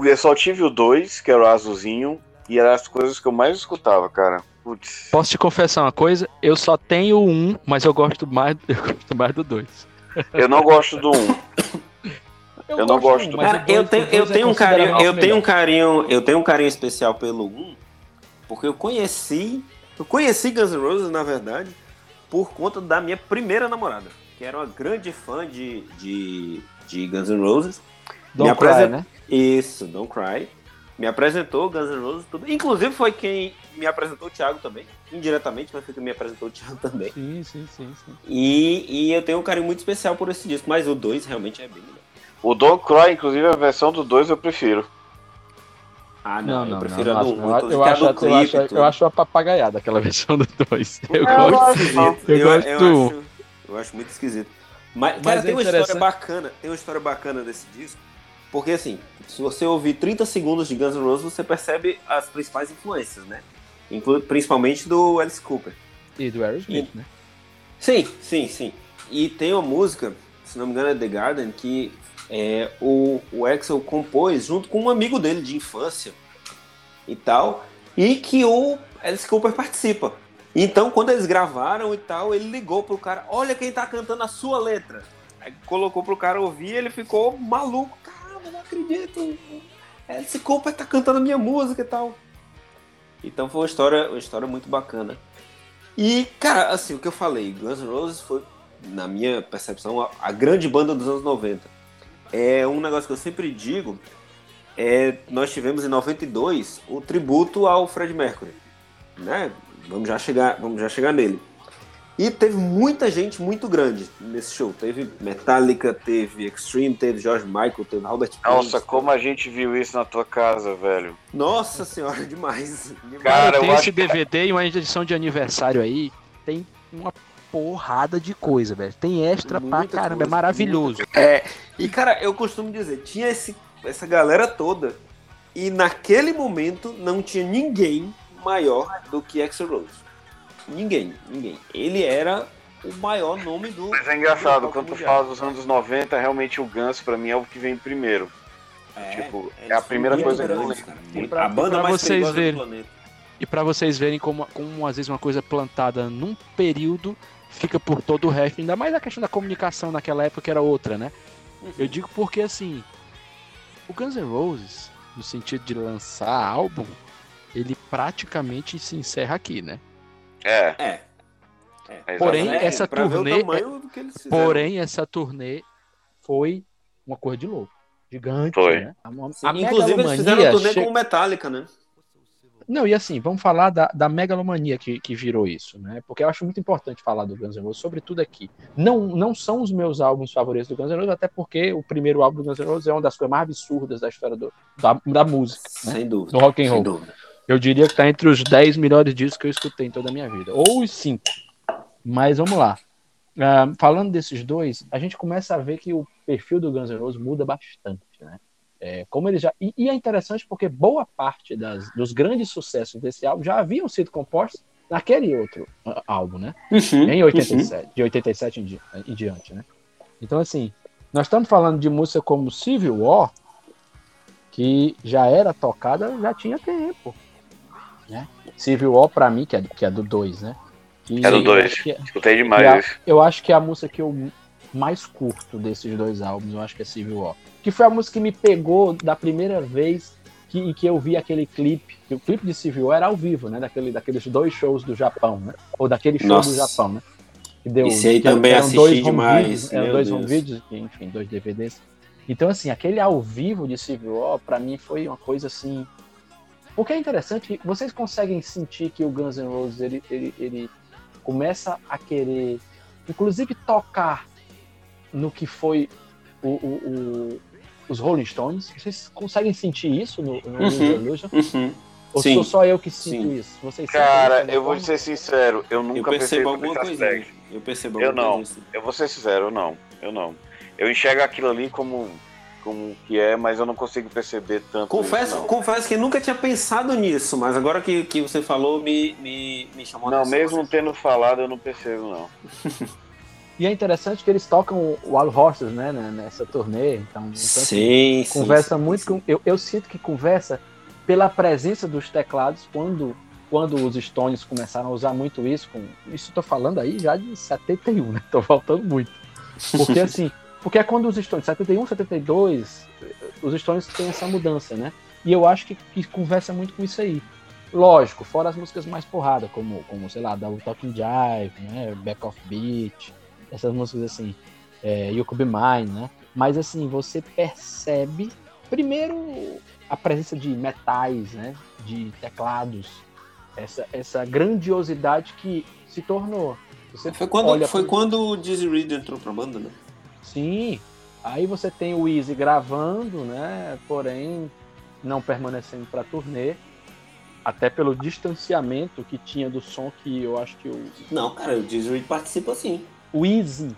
eu só tive o 2, que era o azulzinho, e eram as coisas que eu mais escutava, cara. Putz. posso te confessar uma coisa? Eu só tenho um, mas eu gosto mais, eu gosto mais do dois. Eu não gosto do 1. Eu não gosto do- mas Cara, eu tenho, eu é tenho um carinho, eu tenho um carinho, eu tenho um carinho especial pelo 1, porque eu conheci, eu conheci Guns N' Roses, na verdade, por conta da minha primeira namorada, que era uma grande fã de, de, de Guns N' Roses. Don't Me Cry, apresen- né? Isso, Don't Cry. Me apresentou Guns N' Roses, tudo. Inclusive foi quem me apresentou o Thiago também, indiretamente, mas foi quem me apresentou o Thiago também. Sim, sim, sim, sim. E, e eu tenho um carinho muito especial por esse disco, mas o 2 realmente é bem melhor. O Don't Cry, inclusive, a versão do 2 eu prefiro. Ah, não, Não, não, eu prefiro não, a do não, 1, eu, inclusive eu, a acho, eu, acho, eu acho uma papagaiada aquela versão do 2. Eu É, gosto. Eu Eu, gosto eu do- acho, eu acho muito esquisito. Mas, Mas cara, é tem uma história bacana. Tem uma história bacana desse disco. Porque assim, se você ouvir 30 segundos de Guns N' Roses, você percebe as principais influências, né? Inclu principalmente do Alice Cooper. E do Aerosmith, né? Sim, sim, sim. E tem uma música, se não me engano é The Garden, que é, o, o Axel compôs junto com um amigo dele de infância e tal, e que o Alice Cooper participa. Então, quando eles gravaram e tal, ele ligou pro cara, olha quem tá cantando a sua letra. Aí colocou pro cara ouvir e ele ficou maluco. Não acredito. Alice Cooper tá cantando minha música e tal. Então foi uma história, uma história muito bacana. E, cara, assim, o que eu falei, Guns N' Roses foi, na minha percepção, a, a grande banda dos anos 90. É um negócio que eu sempre digo, é, nós tivemos em 92 o tributo ao Fred Mercury, né? Vamos já chegar, vamos já chegar nele. E teve muita gente muito grande nesse show. Teve Metallica, teve Extreme, teve George Michael, teve Robert Nossa, Plant. como a gente viu isso na tua casa, velho. Nossa senhora, demais. demais. Cara, tem eu esse DVD e uma edição de aniversário aí. Tem uma porrada de coisa, velho. Tem extra pra Muita caramba. coisa, é maravilhoso. É, e cara, eu costumo dizer, tinha esse, essa galera toda e naquele momento não tinha ninguém maior do que Axl Rose. Ninguém, ninguém. Ele era o maior nome do. Mas é engraçado, quando tu fala dos anos 90, realmente o Guns pra mim é o que vem primeiro. É, tipo, eles é a primeira coisa que eu lembro. E pra- a banda pra mais vocês verem. do planeta. E pra vocês verem como, como às vezes uma coisa plantada num período fica por todo o resto. Ainda mais a questão da comunicação naquela época que era outra, né? Eu digo porque assim, o Guns N' Roses, no sentido de lançar álbum, ele praticamente se encerra aqui, né? É, É. é Porém, exatamente. essa turnê- tamanho do que eles fizeram. Porém, essa turnê foi uma coisa de louco. Gigante, Foi. né? A, Sim, a inclusive, eles fizeram turnê che- com Metallica, né? Não, e assim, vamos falar da, da megalomania que, que virou isso, né? Porque eu acho muito importante falar do Guns N' Roses, sobretudo aqui. Não, não são os meus álbuns favoritos do Guns N' Roses, até porque o primeiro álbum do Guns N' Roses é uma das coisas mais absurdas da história do, da, da música, né? Sem dúvida. Do rock and Sem roll. dúvida. Eu diria que tá entre os 10 melhores discos que eu escutei em toda a minha vida. Ou os 5. Mas vamos lá. Ah, falando desses dois, a gente começa a ver que o perfil do Guns N' Roses muda bastante, né? É, como ele já e, e é interessante porque boa parte das, dos grandes sucessos desse álbum já haviam sido compostos naquele outro álbum, né? Uhum, Em 87, de 87 em, di- em diante, né? Então assim, nós estamos falando de música como Civil War, que já era tocada, já tinha tempo, né? Civil War para mim que é, que é do 2, né? Que É do eu dois. acho que é- Escutei demais isso. eu acho que é a música que eu mais curto desses dois álbuns, eu acho que é Civil War. Que foi a música que me pegou da primeira vez que, em que eu vi aquele clipe, que o clipe de Civil War era ao vivo, né? Daquele, daqueles dois shows do Japão, né? Ou daquele show Nossa. do Japão, né? Que deu, Esse aí que também eram assisti dois demais, videos, eram dois Deus. home videos, que, enfim, dois DVDs. Então, assim, aquele ao vivo de Civil War, pra mim, foi uma coisa assim. O que é interessante, que vocês conseguem sentir que o Guns N' Roses ele, ele, ele começa a querer, inclusive, tocar no que foi o, o- o- os Rolling Stones. Vocês conseguem sentir isso no, no Uhum. Uhum. Ou Sim. sou só eu que sinto Sim. isso? Vocês sentem Cara, eu vou ser sincero, eu nunca Eu percebo alguma aspecto. Eu percebo Eu alguma não. coisa assim. Eu vou ser sincero, eu não. Eu não. Eu enxergo aquilo ali como, como que é, mas eu não consigo perceber tanto. Confesso, isso, não. confesso que nunca tinha pensado nisso, mas agora que, que você falou, me, me, me chamou a Não, atenção. mesmo tendo falado, eu não percebo, não. E é interessante que eles tocam o Wild Horses, né, né, nessa turnê. Então, então assim, Sim, sim. conversa sim, muito sim. com. Eu, eu sinto que conversa pela presença dos teclados quando, quando os Stones começaram a usar muito isso. Com, isso eu tô falando aí já de 71, né? Tô faltando muito. Porque assim, porque é quando os Stones, 71, 72, os Stones têm essa mudança, né? E eu acho que, que conversa muito com isso aí. Lógico, fora as músicas mais porrada, como, como sei lá, Double Talking Jive, né? Back Off Beat, essas músicas assim, é, You Could Be Mine, né? Mas assim, você percebe primeiro a presença de metais, né? De teclados, essa, essa grandiosidade que se tornou. Você Foi quando, foi pro- quando o Dizzy Reed entrou pra banda, né? Sim. Aí você tem o Easy gravando, né? Porém, não permanecendo para turnê. Até pelo distanciamento que tinha do som que eu acho que o, Não, cara, o Dizzy participa sim. o Easy,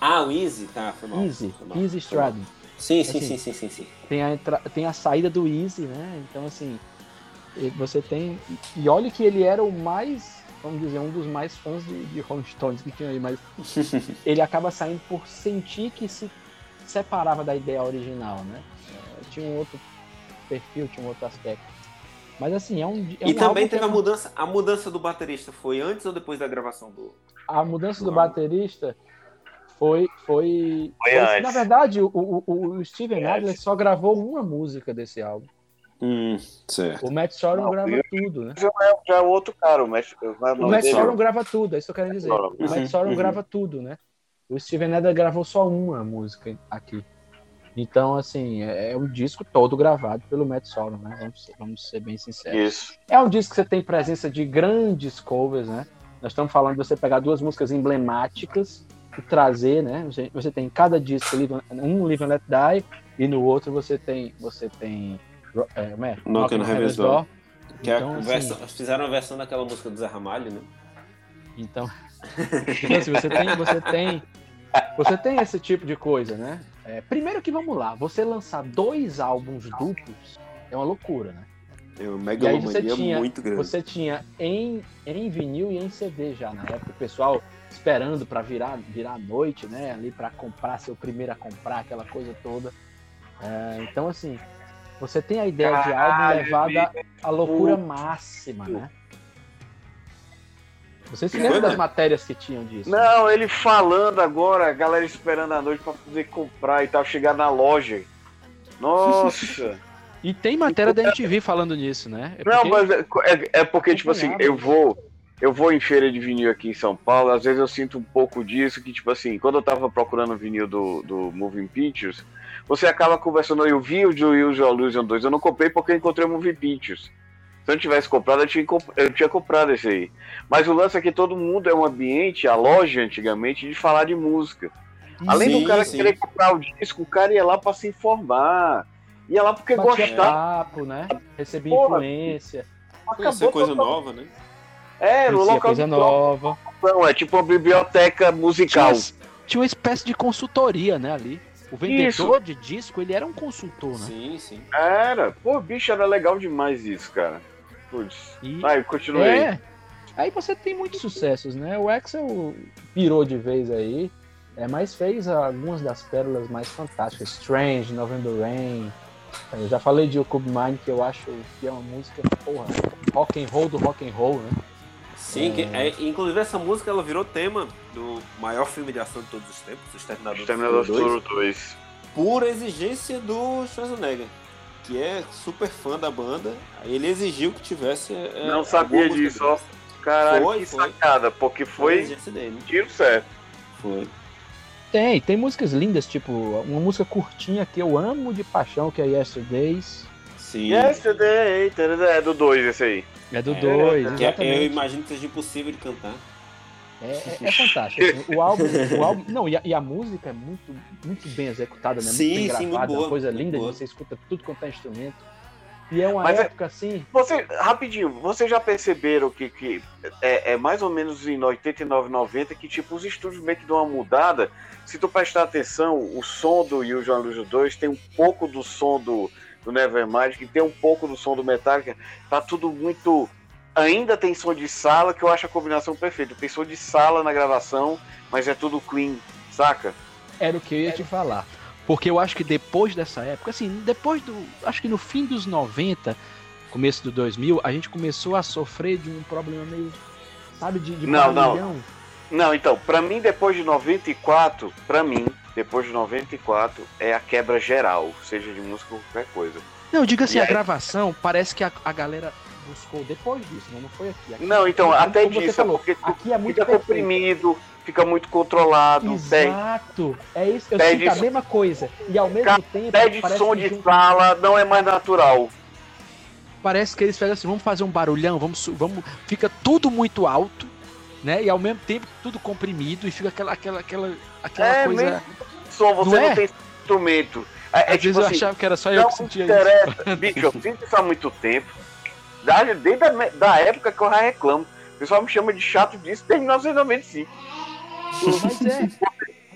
Ah, o Easy? Tá, foi mal. Easy, foi mal, Easy. Stradlin. Sim, sim, Assim, sim, sim, sim, sim. Tem a, entra... tem a saída do Easy, né? Então, assim, você tem. E olha que ele era o mais, vamos dizer, um dos mais fãs de, de Rolling Stones que tinha aí, mas ele acaba saindo por sentir que se separava da ideia original, né? É, Tinha um outro perfil, tinha um outro aspecto. Mas assim, é um. É E um também álbum que teve é a mudança. A mudança do baterista foi antes ou depois da gravação do. a mudança do Não. baterista foi. Foi, Foi antes. Na verdade, o, o, o Steven Foi Adler só gravou uma música desse álbum. Hum, certo. O Matt Sorum Não, grava eu- tudo, né? Já é, já é outro cara, o Matt, o O Matt Sorum grava tudo, é isso que eu quero dizer. Sorum. O Matt Uhum, Sorum uhum. grava tudo, né? O Steven Adler gravou só uma música aqui. Então, assim, é é um disco todo gravado pelo Matt Sorum, né? Vamos, ser- vamos ser bem sinceros. Isso. É um disco que você tem presença de grandes covers, né? Nós estamos falando de você pegar duas músicas emblemáticas e trazer, né? Você, você tem em cada disco um Live and Let Die e no outro você tem você tem é, como é? Knock on Heaven's Door. Que é Então, assim- fizeram a versão daquela música do Zé Ramalho, né? Então, então assim, você tem, você tem, você tem esse tipo de coisa, né? É, primeiro que vamos lá, você lançar dois álbuns duplos é uma loucura, né? É uma megalomania tinha, muito grande. você tinha em, em vinil e em CD já na época, o pessoal esperando para virar virar noite, né? Ali para comprar, ser o primeiro a comprar aquela coisa toda. É, então assim, você tem a ideia de álbum Caralho, levada à loucura máxima, né? Você se lembra né? das matérias que tinham disso? Não, ele falando agora, a galera esperando a noite pra poder comprar e tal, chegar na loja. Nossa! E tem matéria da MTV falando nisso, né? É Não, mas é, é- é porque, tipo assim, eu vou. Eu vou em feira de vinil aqui em São Paulo, às vezes eu sinto um pouco disso, que, tipo assim, quando eu tava procurando o vinil do, do Moving Pictures, você acaba conversando, eu vi o Usual Illusion 2, eu não comprei porque eu encontrei o Moving Pictures. Se eu não tivesse comprado, eu tinha, comp- eu tinha comprado esse aí. Mas o lance é que todo mundo é um ambiente, a loja antigamente, de falar de música. Além Sim, do cara sim. querer comprar o disco, o cara ia lá pra se informar. Ia lá porque batia gostava. papo, né? Recebia Porra. influência, Conhecer coisa nova, né? É, no local coisa nova. trocação, é tipo uma biblioteca Tinha, musical. tinha uma espécie de consultoria, né, ali. O vendedor de disco, ele era um consultor, né? Sim, sim. Era. Pô, bicho, era legal demais isso, cara. Putz. E, Vai, continue é, aí você tem muitos sucessos, né? O Axel virou de vez aí, é, mas fez algumas das pérolas mais fantásticas. Strange, November Rain. Eu já falei de Cube Mine, que eu acho que é uma música, porra, rock and roll do rock and roll, né? Sim, que é, inclusive essa música ela virou tema do maior filme de ação de todos os tempos, O Exterminador, do Exterminador do Futuro 2, Futuro 2. por exigência do Schwarzenegger. que é super fã da banda, ele exigiu que tivesse. é, Não sabia disso, ó. Caralho, Foi, que foi. sacada, porque Foi foi tiro certo. Foi. Tem, tem músicas lindas, tipo, uma música curtinha que eu amo de paixão, que é Yesterdays. Sim. Yesterday, é do 2 esse aí. É do É, 2, Que é- eu exatamente. imagino que seja impossível de cantar. É, é- é fantástico. assim. O álbum, o álbum. Não, e a, e a música é muito, muito bem executada, né? Muito Sim, bem sim, gravada, muito boa, uma coisa muito linda, boa. você escuta tudo quanto é instrumento. E é uma Mas é- época assim. Você, rapidinho, vocês já perceberam que, que é, é mais ou menos em 89, 90 que tipo, os estúdios meio que dão uma mudada. Se tu prestar atenção, o som do Usual Illusion 2 tem um pouco do som do, do Nevermind, que tem um pouco do som do Metallica. Tá tudo muito. Ainda tem som de sala, que eu acho a combinação perfeita. Tem som de sala na gravação, mas é tudo clean, saca? Era o que eu ia te falar. Porque eu acho que depois dessa época, assim, depois do. Acho que no fim dos 90, começo do 2000, a gente começou a sofrer de um problema meio. Sabe, de, de Não, não. Não, então, pra mim, depois de 94, pra mim, depois de 94, é a quebra geral, seja de música ou qualquer coisa. Não, eu digo assim, E a aí- gravação parece que a, a galera buscou depois disso, né? Não foi aqui. Aqui- Não, então, como- até disso, falou, é porque aqui é muito fica perfeito. comprimido, fica muito controlado, Exato. É isso. Eu sinto a mesma coisa. E ao mesmo Ca- tempo. parece som de junto- sala, não é mais natural. Parece que eles fazem assim, vamos fazer um barulhão, vamos, vamos, fica tudo muito alto, né? E ao mesmo tempo tudo comprimido e fica aquela, aquela, aquela, aquela É, coisa. mesmo som, você Não não, é? tem instrumento. É, é Às vezes tipo eu assim, achava que era só eu não que sentia isso. interessa. Bicho, eu sinto isso há muito tempo. Desde a da época que eu já reclamo. O pessoal me chama de chato disso desde 1995. Mas é.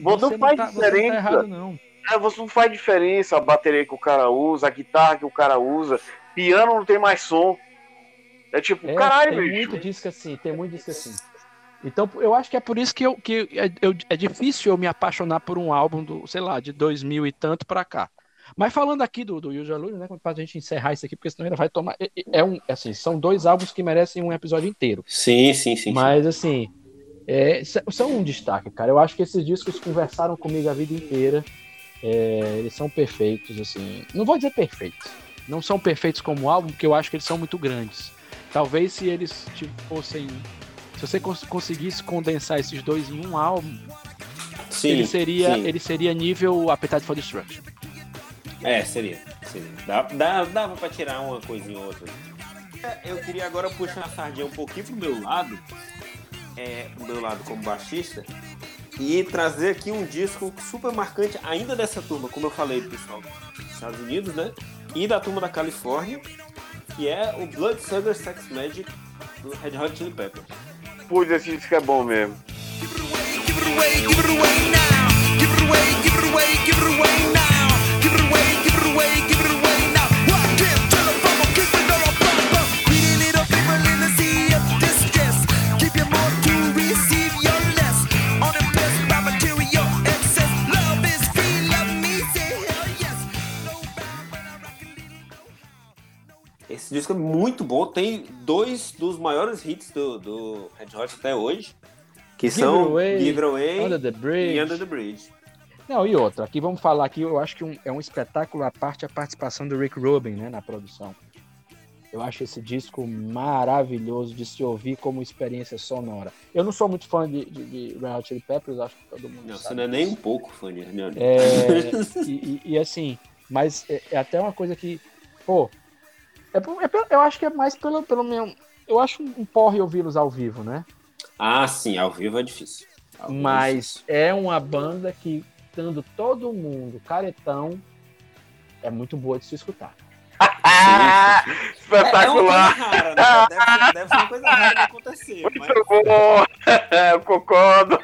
Você não faz tá, você não tá diferença. errado, não. É, você não faz diferença a bateria que o cara usa, a guitarra que o cara usa, piano não tem mais som. É tipo, É, caralho, tem bicho. muito disco assim, tem muito disco assim. Então, eu acho que é por isso que, eu, que é, eu- é difícil eu me apaixonar por um álbum do, sei lá, de 2000 e tanto pra cá. Mas falando aqui do, do Usual Illusion, né, pra gente encerrar isso aqui, porque senão ainda vai tomar. É, é um, assim, são dois álbuns que merecem um episódio inteiro. Sim, sim, sim. Mas assim, é, são um destaque, cara. Eu acho que esses discos conversaram comigo a vida inteira. É, eles são perfeitos, assim. Não vou dizer perfeitos. Não são perfeitos como álbum, porque eu acho que eles são muito grandes. Talvez se eles fossem. Se você cons- conseguisse condensar esses dois em um álbum, sim, ele seria, sim. ele seria nível Appetite for Destruction. É, seria. seria. Dá, dá, dava pra tirar uma coisinha ou outra. É, Eu queria agora puxar a sardinha um pouquinho pro meu lado, é, pro meu lado como baixista, e trazer aqui um disco super marcante, ainda dessa turma, como eu falei, do pessoal dos Estados Unidos, né? E da turma da Califórnia, que é o Bloodsugar Sex Magic do Red Hot Chili Peppers. Putz, esse disco é bom mesmo. Give Esse disco é muito bom, tem dois dos maiores hits do, do Red Hot até hoje, que Give são Away, Give Away Under the Bridge. e Under the Bridge. Não, e outra, aqui vamos falar aqui, eu acho que um- é um espetáculo à parte a participação do Rick Rubin, né, na produção. Eu acho esse disco maravilhoso de se ouvir como experiência sonora. Eu não sou muito fã de, de, de Red Hot Chili Peppers, acho que todo mundo Não, você sabe não é nem um pouco fã de Red Hot. É, e, e- e assim, mas é, é até uma coisa que, pô, é, é eu acho que é mais pelo, pelo meu... Eu acho um porre ouvi-los ao vivo, né? Ah, sim, ao vivo é difícil. Ao é Mas difícil. é uma banda que, estando todo mundo caretão, é muito boa de se escutar. Ah, É, é espetacular! rara, né? Deve ser, deve ser uma coisa rara de acontecer. Mas... Muito bom! Eu concordo!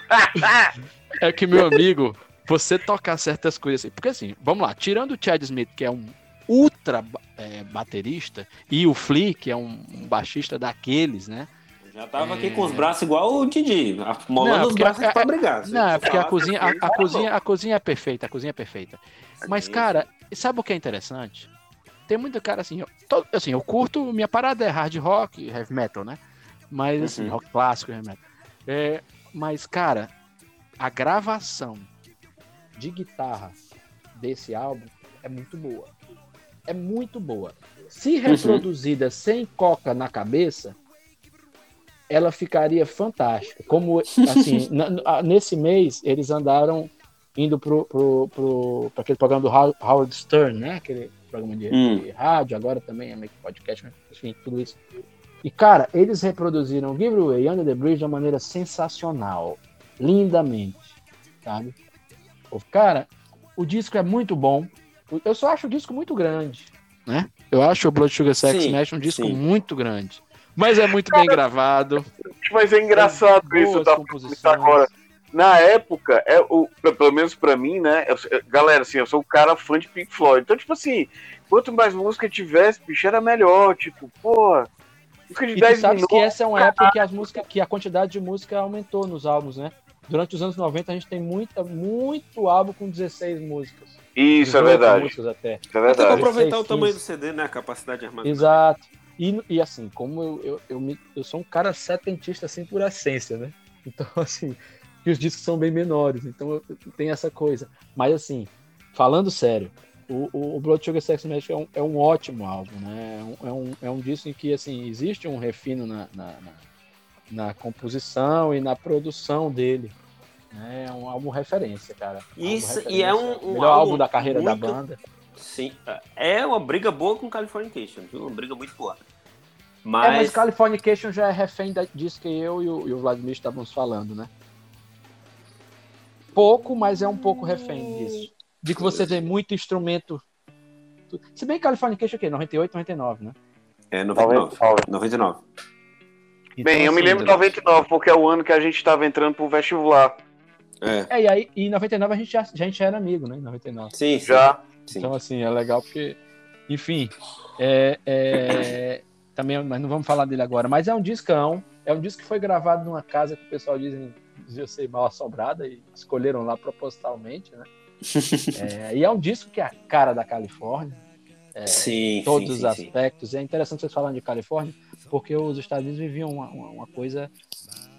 É que, meu amigo, você tocar certas coisas assim. Porque assim, vamos lá, tirando o Chad Smith, que é um ultra é, baterista, e o Flea, que é um, um baixista daqueles, né? Já tava aqui com os braços igual o Didi, molando os braços a- pra brigar. Não, é porque a cozinha, a, a tá cozinha, a cozinha é perfeita, a cozinha é perfeita. Mas, Sim, cara, sabe o que é interessante? Tem muito cara assim, eu, to- assim, eu curto, minha parada é hard rock, heavy metal, né? Mas assim, Uhum. rock clássico, heavy metal. É, mas, cara, a gravação de guitarra desse álbum é muito boa. É muito boa. Se reproduzida sem coca na cabeça, ela ficaria fantástica. Como, assim, nesse mês, eles andaram indo pro, pro, pro, pra aquele programa do How- Howard Stern, né? Aquele programa de, Hum. de rádio, agora também é meio que podcast, mas, enfim, tudo isso. E, cara, eles reproduziram Give Away, Under the Bridge de uma maneira sensacional, lindamente, sabe? Cara, o disco é muito bom. Eu só acho o disco muito grande, né? Eu acho o Blood Sugar Sex Sim, Smash um disco sim. muito grande. Mas é muito bem gravado. Mas é engraçado Tem isso, boas tá composições. agora. Na época, é o, pe- pelo menos pra mim, né? eu- galera, assim, eu sou um cara fã de Pink Floyd. Então, tipo assim, quanto mais música tivesse, bicho, era melhor. Tipo, pô, música de E tu 10 sabes minutos. que essa é uma época que, as músicas, que a quantidade de música aumentou nos álbuns, né? Durante os anos 90 a gente tem muita, muito álbum com 16 músicas. Isso é 18 verdade. músicas até. Isso é Até pra verdade. aproveitar o 16, tamanho do 15. CD, né? A capacidade de armazenamento. Exato. E, e assim, como eu, eu, eu, me- eu sou um cara setentista assim por essência, né? Então, assim, e os discos são bem menores, então tenho essa coisa. Mas assim, falando sério, o, o, o Blood Sugar Sex Magic é um, é um ótimo álbum, né? É um, é, um, é um disco em que assim, existe um refino na, na, na, na composição e na produção dele. Né? É um álbum referência, cara. Álbum Isso, referência. e é um- um melhor álbum da carreira da muito- banda. Sim. É uma briga boa com Californication, viu? Uma briga muito boa. É, mas Mas. Californication já é refém da- disso que eu e o, e o Vladimir estávamos falando, né? Pouco, mas é um pouco refém disso. De que você vê muito instrumento. Se bem que Californication é o quê? 98, 99, né? É 99. 99. Então, Bem, eu me assim, lembro de 99, porque é o ano que a gente tava entrando pro vestibular. É. É, e aí, em 99 a gente já, a gente já era amigo, né? Em 99. Sim, sim. Já. sim. Então, assim, é legal porque. Enfim. É, é, também, mas não vamos falar dele agora. Mas é um discão. É um disco que foi gravado numa casa que o pessoal dizem devia ser mal assombrada e escolheram lá propositalmente, né? É, e é um disco que é a cara da Califórnia, sim, todos sim, os sim, sim. aspectos. E é interessante vocês falarem de Califórnia, porque os Estados Unidos viviam uma, uma- uma coisa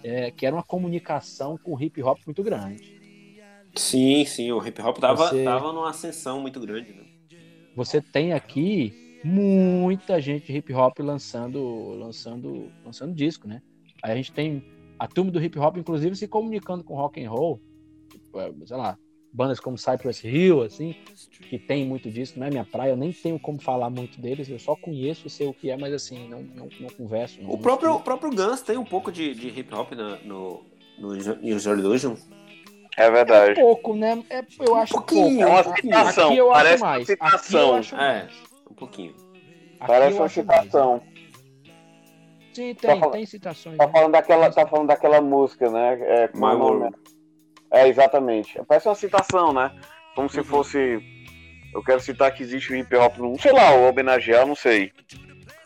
é, que era uma comunicação com o hip hop muito grande. Sim, sim, o hip hop tava, Você- tava numa ascensão muito grande, né? Você tem aqui muita gente de hip hop lançando, lançando, lançando disco, né? Aí a gente tem a turma do hip hop, inclusive, se comunicando com rock and roll, tipo, é, sei lá, bandas como Cypress Hill, assim, que tem muito disco, não é minha praia, eu nem tenho como falar muito deles, eu só conheço e sei o que é, mas assim, não, não, não converso. Não, O não próprio, o escuto. próprio Guns tem um pouco de, de hip hop na- no, no User Illusion. É É verdade. pouco, né? É, eu acho pouquinho, pouco. É uma um pouquinho. citação. Aqui eu acho Parece mais. uma Aqui eu citação. acho É, mais. um pouquinho. Aqui Parece uma acho mais. citação. Sim, Tá tem, falando- tem citações. Tá né? falando daquela, tá falando daquela música, né? É, My é o? World. É, exatamente. Parece uma citação, né? Como se Uhum. fosse. Eu quero citar que existe o hip hop no. Sei lá, o homenagear, não sei.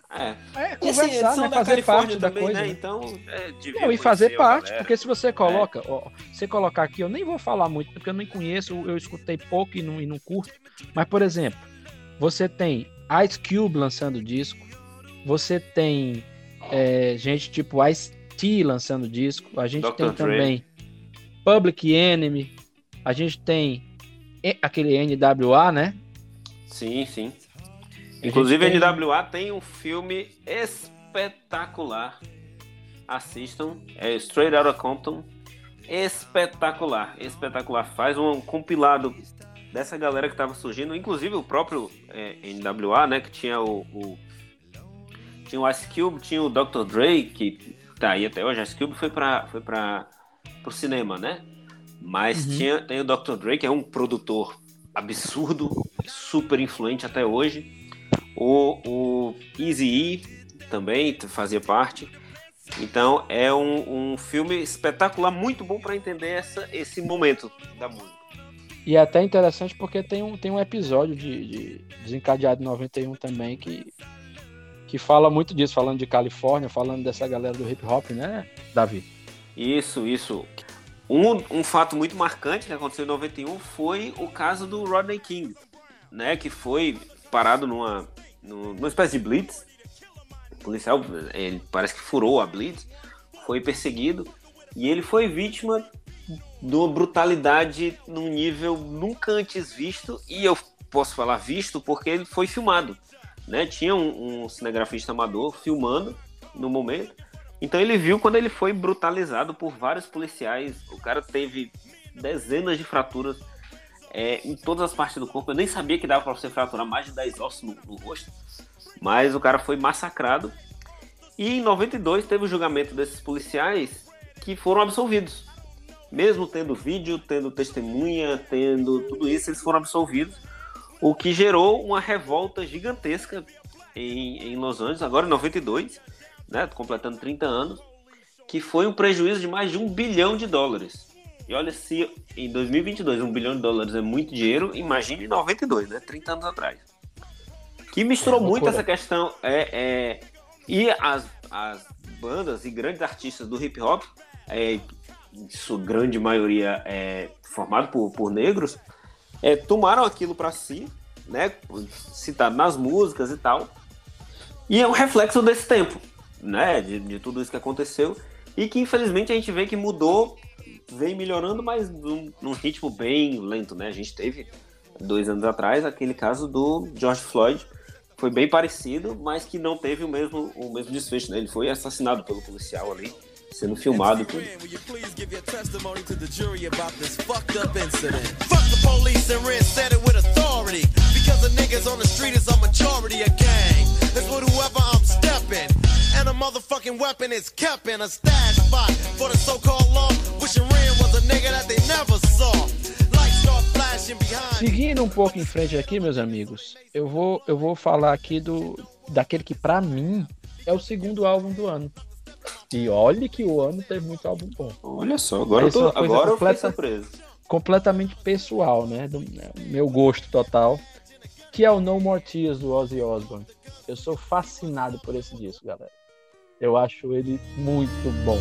É. É, E assim, conversar, né? da Fazer parte da também, coisa. né? Então, é, Não, e fazer parte, porque se você coloca, ó, você colocar aqui, eu nem vou falar muito, porque eu nem conheço, eu escutei pouco e não, e não curto. Mas, por exemplo, você tem Ice Cube lançando disco, você tem é, gente tipo Ice-T lançando disco, a gente Dr. tem Dre. também Public Enemy, a gente tem aquele NWA, né? Sim, sim. A Inclusive, tem- NWA tem um filme espetacular. Assistam. É Straight Outta Compton. Espetacular, espetacular. Faz um compilado dessa galera que tava surgindo. Inclusive o próprio é, NWA, né? Que tinha o, o- Tinha o Ice Cube, tinha o Dr. Dre, que tá aí até hoje. Ice Cube foi para foi pra, pro cinema, né? Mas Uhum. tinha, tem o Dr. Dre, que é um produtor absurdo, super influente até hoje. O, o Easy E também fazia parte. Então é um, um filme espetacular, muito bom para entender essa, esse momento da música. E é até interessante porque tem um, tem um episódio de, de Desencadeado 91 também que, que fala muito disso, falando de Califórnia, falando dessa galera do hip hop, né, Davi? Isso, isso. Um, um fato muito marcante que aconteceu em 91 foi o caso do Rodney King, né? Que foi parado numa, numa, espécie de blitz. O policial, ele parece que furou a blitz, foi perseguido e ele foi vítima de uma brutalidade num nível nunca antes visto. E eu posso falar visto porque ele foi filmado, né? Tinha um, um cinegrafista amador filmando no momento. Então ele viu quando ele foi brutalizado por vários policiais. O cara teve dezenas de fraturas é, em todas as partes do corpo. Eu nem sabia que dava para você fraturar mais de 10 ossos no, no, rosto. Mas o cara foi massacrado. E em 92 teve o julgamento desses policiais que foram absolvidos. Mesmo tendo vídeo, tendo testemunha, tendo tudo isso, eles foram absolvidos. O que gerou uma revolta gigantesca em, em Los Angeles, agora em 92, né, completando 30 anos, que foi um prejuízo de mais de um bilhão de dólares. E olha, se em 2022 um bilhão de dólares é muito dinheiro, imagine em 92, né? 30 anos atrás. Que misturou é muito essa questão. É, é, e as, as bandas e grandes artistas do hip hop, é, sua grande maioria é formado por, por negros, é, tomaram aquilo para si, né? Citado nas músicas e tal. E é um reflexo desse tempo, né? De, de tudo isso que aconteceu. E que infelizmente a gente vê que mudou vem melhorando, mas num, num, ritmo bem lento, né? A gente teve dois anos atrás aquele caso do George Floyd, foi bem parecido, mas que não teve o mesmo, o mesmo desfecho, né? Ele foi assassinado pelo policial ali, sendo filmado tudo. Because the niggas on the street is a majority of gang. That's what whoever I'm stepping. And a motherfucking weapon is kept in a stash spot for the so-called law. Wishing Ren was a nigga that they never saw. Seguindo um pouco em frente aqui, meus amigos, eu vou, eu vou falar aqui do daquele que para mim é o segundo álbum do ano. E olhe que o ano teve muito álbum bom. Olha só, agora, eu, tô, agora completa, eu fiquei surpreso. Completamente pessoal, né? Do meu gosto total. Que é o No More Tears do Ozzy Osbourne. Eu sou fascinado por esse disco, galera. Eu acho ele muito bom.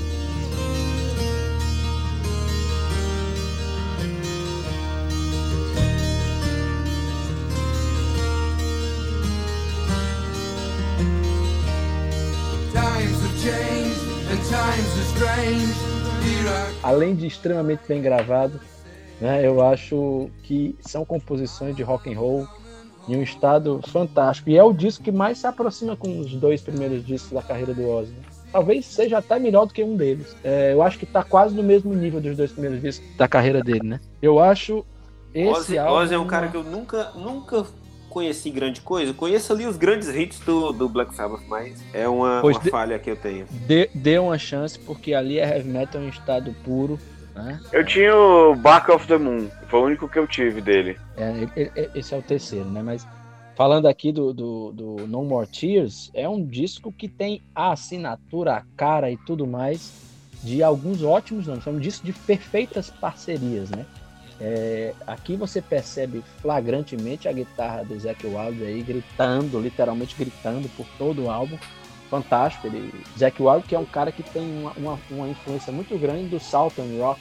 Além de extremamente bem gravado, né, eu acho que são composições de rock and roll em um estado fantástico. E é o disco que mais se aproxima com os dois primeiros discos da carreira do Ozzy. Né? Talvez seja até melhor do que um deles. É, eu acho que está quase no mesmo nível dos dois primeiros discos da carreira dele, né? Eu acho esse Ozzy, álbum... Ozzy é um cara que eu nunca, nunca conheci grande coisa. Conheço ali os grandes hits do, do Black Sabbath, mas é uma, uma de, falha que eu tenho. Dê, dê uma chance, porque ali é heavy metal em estado puro né? Eu tinha o Bark of the Moon, foi o único que eu tive dele. É, esse é o terceiro, né? Mas falando aqui do, do, do, No More Tears, é um disco que tem a assinatura, a cara e tudo mais de alguns ótimos nomes. É um disco de perfeitas parcerias, né? É, aqui você percebe flagrantemente a guitarra do Zac Wild aí gritando, literalmente gritando por todo o álbum. Fantástico. Ele, Zac Wild, que é um cara que tem uma, uma, uma influência muito grande do Southern Rock,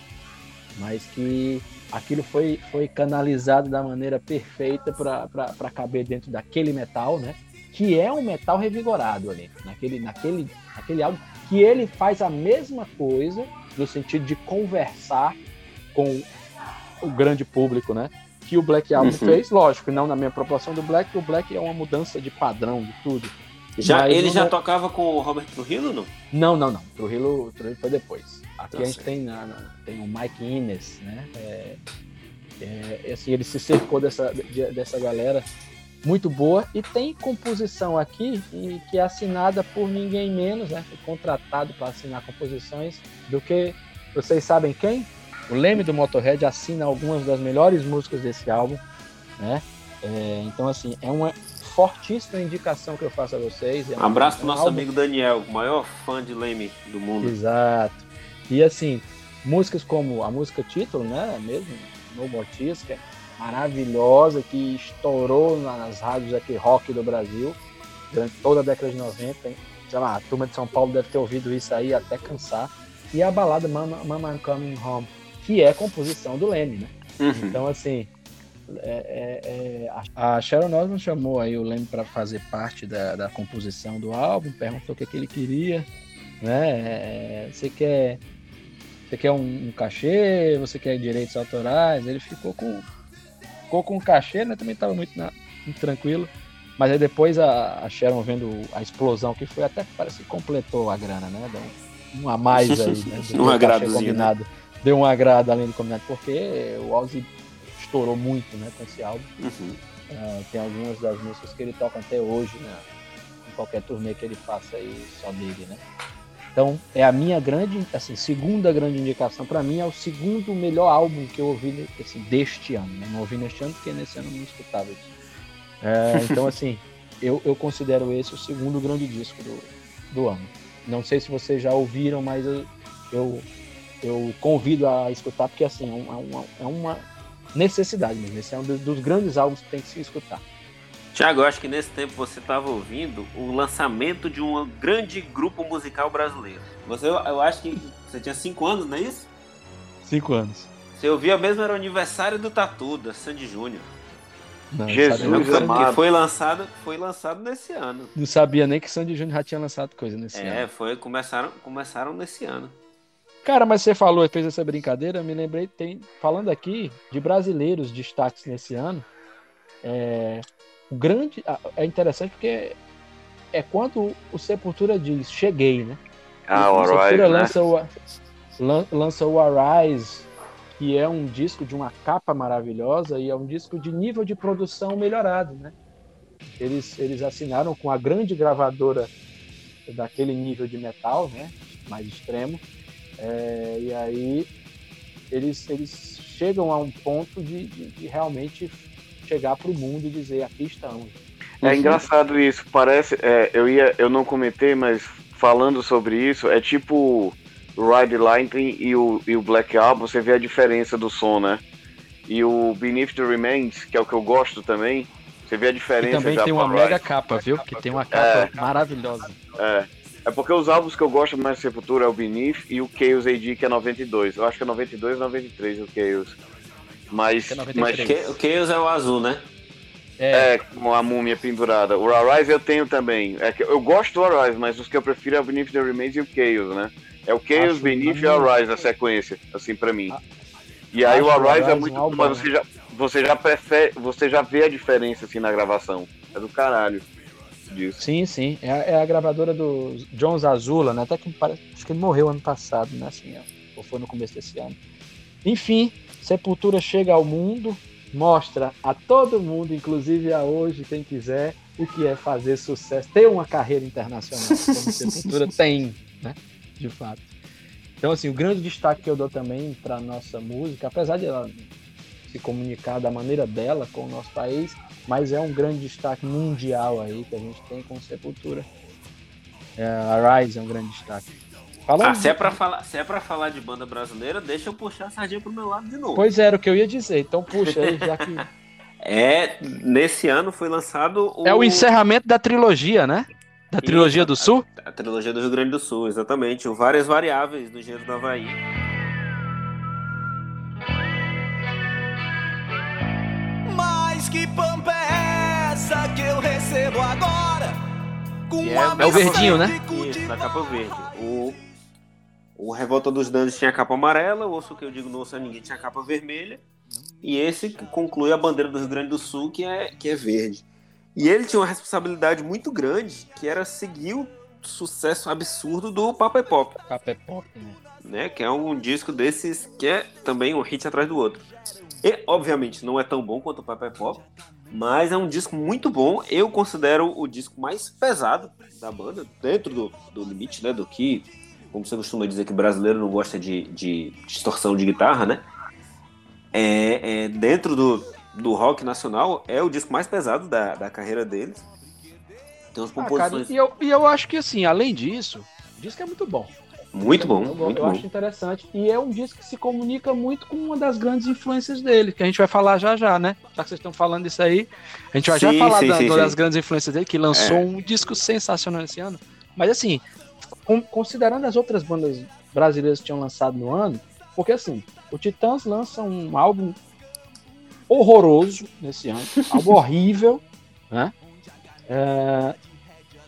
mas que aquilo foi, foi canalizado da maneira perfeita para caber dentro daquele metal, né? Que é um metal revigorado ali, naquele, naquele, naquele álbum, que ele faz a mesma coisa no sentido de conversar com o grande público, né? Que o Black Album uhum. fez, lógico, não na minha proporção do Black, o Black é uma mudança de padrão de tudo. Já, ele já tocava com o Robert Trujillo, não? Não, não, não. Trujillo, Trujillo foi depois. Aqui a gente tem, na, tem o Mike Innes, né? É, é, assim, ele se cercou dessa, de, dessa galera muito boa e tem composição aqui e, que é assinada por ninguém menos, né? Foi contratado para assinar composições do que vocês sabem quem? O Leme do Motorhead assina algumas das melhores músicas desse álbum, né? É, então assim é uma fortíssima indicação que eu faço a vocês. É um Abraço pro nosso álbum... amigo Daniel, o maior fã de Leme do mundo. Exato. E assim, músicas como a música título, né? Mesmo, No More Tears, que é maravilhosa, que estourou nas rádios aqui rock do Brasil durante toda a década de 90. Hein? Sei lá, a turma de São Paulo deve ter ouvido isso aí até cansar. E a balada Mama, Mama I'm Coming Home, que é composição do Leme, né? Uhum. Então, assim, é, é, é, a Sharon Osbourne chamou aí o Leme para fazer parte da, da, composição do álbum, perguntou o que, que ele queria, né? É, você quer você quer um, um, cachê, você quer direitos autorais? Ele ficou com ficou com cachê, né? Também tava muito, na- muito tranquilo. Mas aí depois a, a Sharon vendo a explosão que foi, até parece que completou a grana, né? Deu um, um a mais aí, né? Um agradozinho, né? combinado. Deu um agrado além do combinado, porque o Ozzy estourou muito, né? Com esse álbum. Uhum. Ah, tem algumas das músicas que ele toca até hoje, né? Em qualquer turnê que ele faça aí só dele, né? Então, é a minha grande, assim, segunda grande indicação para mim é o segundo melhor álbum que eu ouvi assim, deste ano. Né? Não ouvi neste ano porque nesse ano eu não escutava isso. É, então, assim, eu, eu considero esse o segundo grande disco do, do ano. Não sei se vocês já ouviram, mas eu, eu, eu convido a escutar porque, assim, é uma, é uma necessidade mesmo. Esse é um dos, grandes álbuns que tem que se escutar. Tiago, eu acho que nesse tempo você estava ouvindo o lançamento de um grande grupo musical brasileiro. Você, eu acho que você tinha 5 anos, não é isso? Cinco anos. Você ouvia mesmo, era o aniversário do Tatu, da Sandy Júnior. Não, Jesus Que foi- amado. que foi lançado, foi lançado nesse ano. não sabia nem que Sandy Júnior já tinha lançado coisa nesse É, ano. foi, começaram, começaram nesse ano. Cara, mas você falou, fez essa brincadeira, eu me lembrei, tem, falando aqui de brasileiros destaques nesse ano, é, o grande, é interessante porque é quando o Sepultura diz, cheguei, né? Ah, o Arise, né? lança, o, lan- lança o Arise, que é um disco de uma capa maravilhosa e é um disco de nível de produção melhorado, né? Eles, eles assinaram com a grande gravadora daquele nível de metal, né? Mais extremo. É, e aí eles, eles chegam a um ponto de, de- de realmente chegar para o mundo e dizer aqui estamos. É engraçado isso, parece. é, eu ia, eu não comentei, mas falando sobre isso, é tipo o Ride Lightning e o, e o Black Album, você vê a diferença do som, né? E o Beneath the Remains, que é o que eu gosto também, você vê a E diferença também já tem uma mega capa, viu? Que tem uma capa maravilhosa. É. É porque os álbuns que eu gosto mais de Sepultura é o Beneath e o Chaos AD, que é 92. Eu acho que é 92 93 o Chaos. Mas, é mas 93. Que- O Chaos é o azul, né? É, É, com a múmia pendurada. O Arise eu tenho também. É que eu gosto do Arise, mas os que eu prefiro é o Beneath the Remains e o Chaos, né? É o Chaos, Acho Beneath e o Arise a sequência, assim, pra mim. E aí o o Arise é muito bom, mas você já, você já prefere, você já vê a diferença, assim, na gravação. É do caralho disso. sim, sim. É, a- é a gravadora do John Zazula, né? Até que parece, acho que ele morreu ano passado, né? Assim, ó, ou foi no começo desse ano. Enfim, Sepultura chega ao mundo, mostra a todo mundo, inclusive a hoje, quem quiser, o que é fazer sucesso, ter uma carreira internacional, como Sepultura tem, né? De fato. Então, assim, o grande destaque que eu dou também para nossa música, apesar de ela se comunicar da maneira dela com o nosso país, mas é um grande destaque mundial aí que a gente tem com Sepultura. É, a Rise é um grande destaque. Falando Ah, se é, pra falar, se é pra falar de banda brasileira, deixa eu puxar a sardinha pro meu lado de novo. Pois era o que eu ia dizer, então puxa aí, já que. É, nesse ano foi lançado o, É o encerramento da trilogia, né? Da trilogia Isso. do Sul? a trilogia do Rio Grande do Sul, exatamente. O Várias Variáveis do Engenheiro do Havaí. Mas que pampa é essa que eu recebo agora? É, É o verdinho, né? Isso, da capa verde. O, o Revolta dos Dandes tinha a capa amarela, o Osso que eu digo não ouça ninguém tinha a capa vermelha. E esse que conclui a bandeira do Rio Grande do Sul, que é, que é verde. E ele tinha uma responsabilidade muito grande, que era seguir o sucesso absurdo do Papa e Pop. Café Pop, né? né? Que é um disco desses que é também um hit atrás do outro. E, obviamente, não é tão bom quanto o Papa Pop, mas é um disco muito bom. Eu considero o disco mais pesado da banda, dentro do, do limite, né? Do que, como você costuma dizer, que brasileiro não gosta de, de distorção de guitarra, né? É, é, dentro do, do rock nacional, é o disco mais pesado da, da carreira deles. Tem umas Ah, cara, composições e eu, e eu acho que assim, além disso, o disco é muito bom. Muito bom, eu, muito eu bom. acho interessante. E é um disco que se comunica muito com uma das grandes influências dele, que a gente vai falar já já, né? Já que vocês estão falando isso aí, a gente vai já Sim, falar sim, da- sim, das grandes influências dele, que lançou É. um disco sensacional esse ano. Mas assim, considerando as outras bandas brasileiras que tinham lançado no ano, porque assim, o Titãs lança um álbum horroroso nesse ano, álbum horrível, né? É,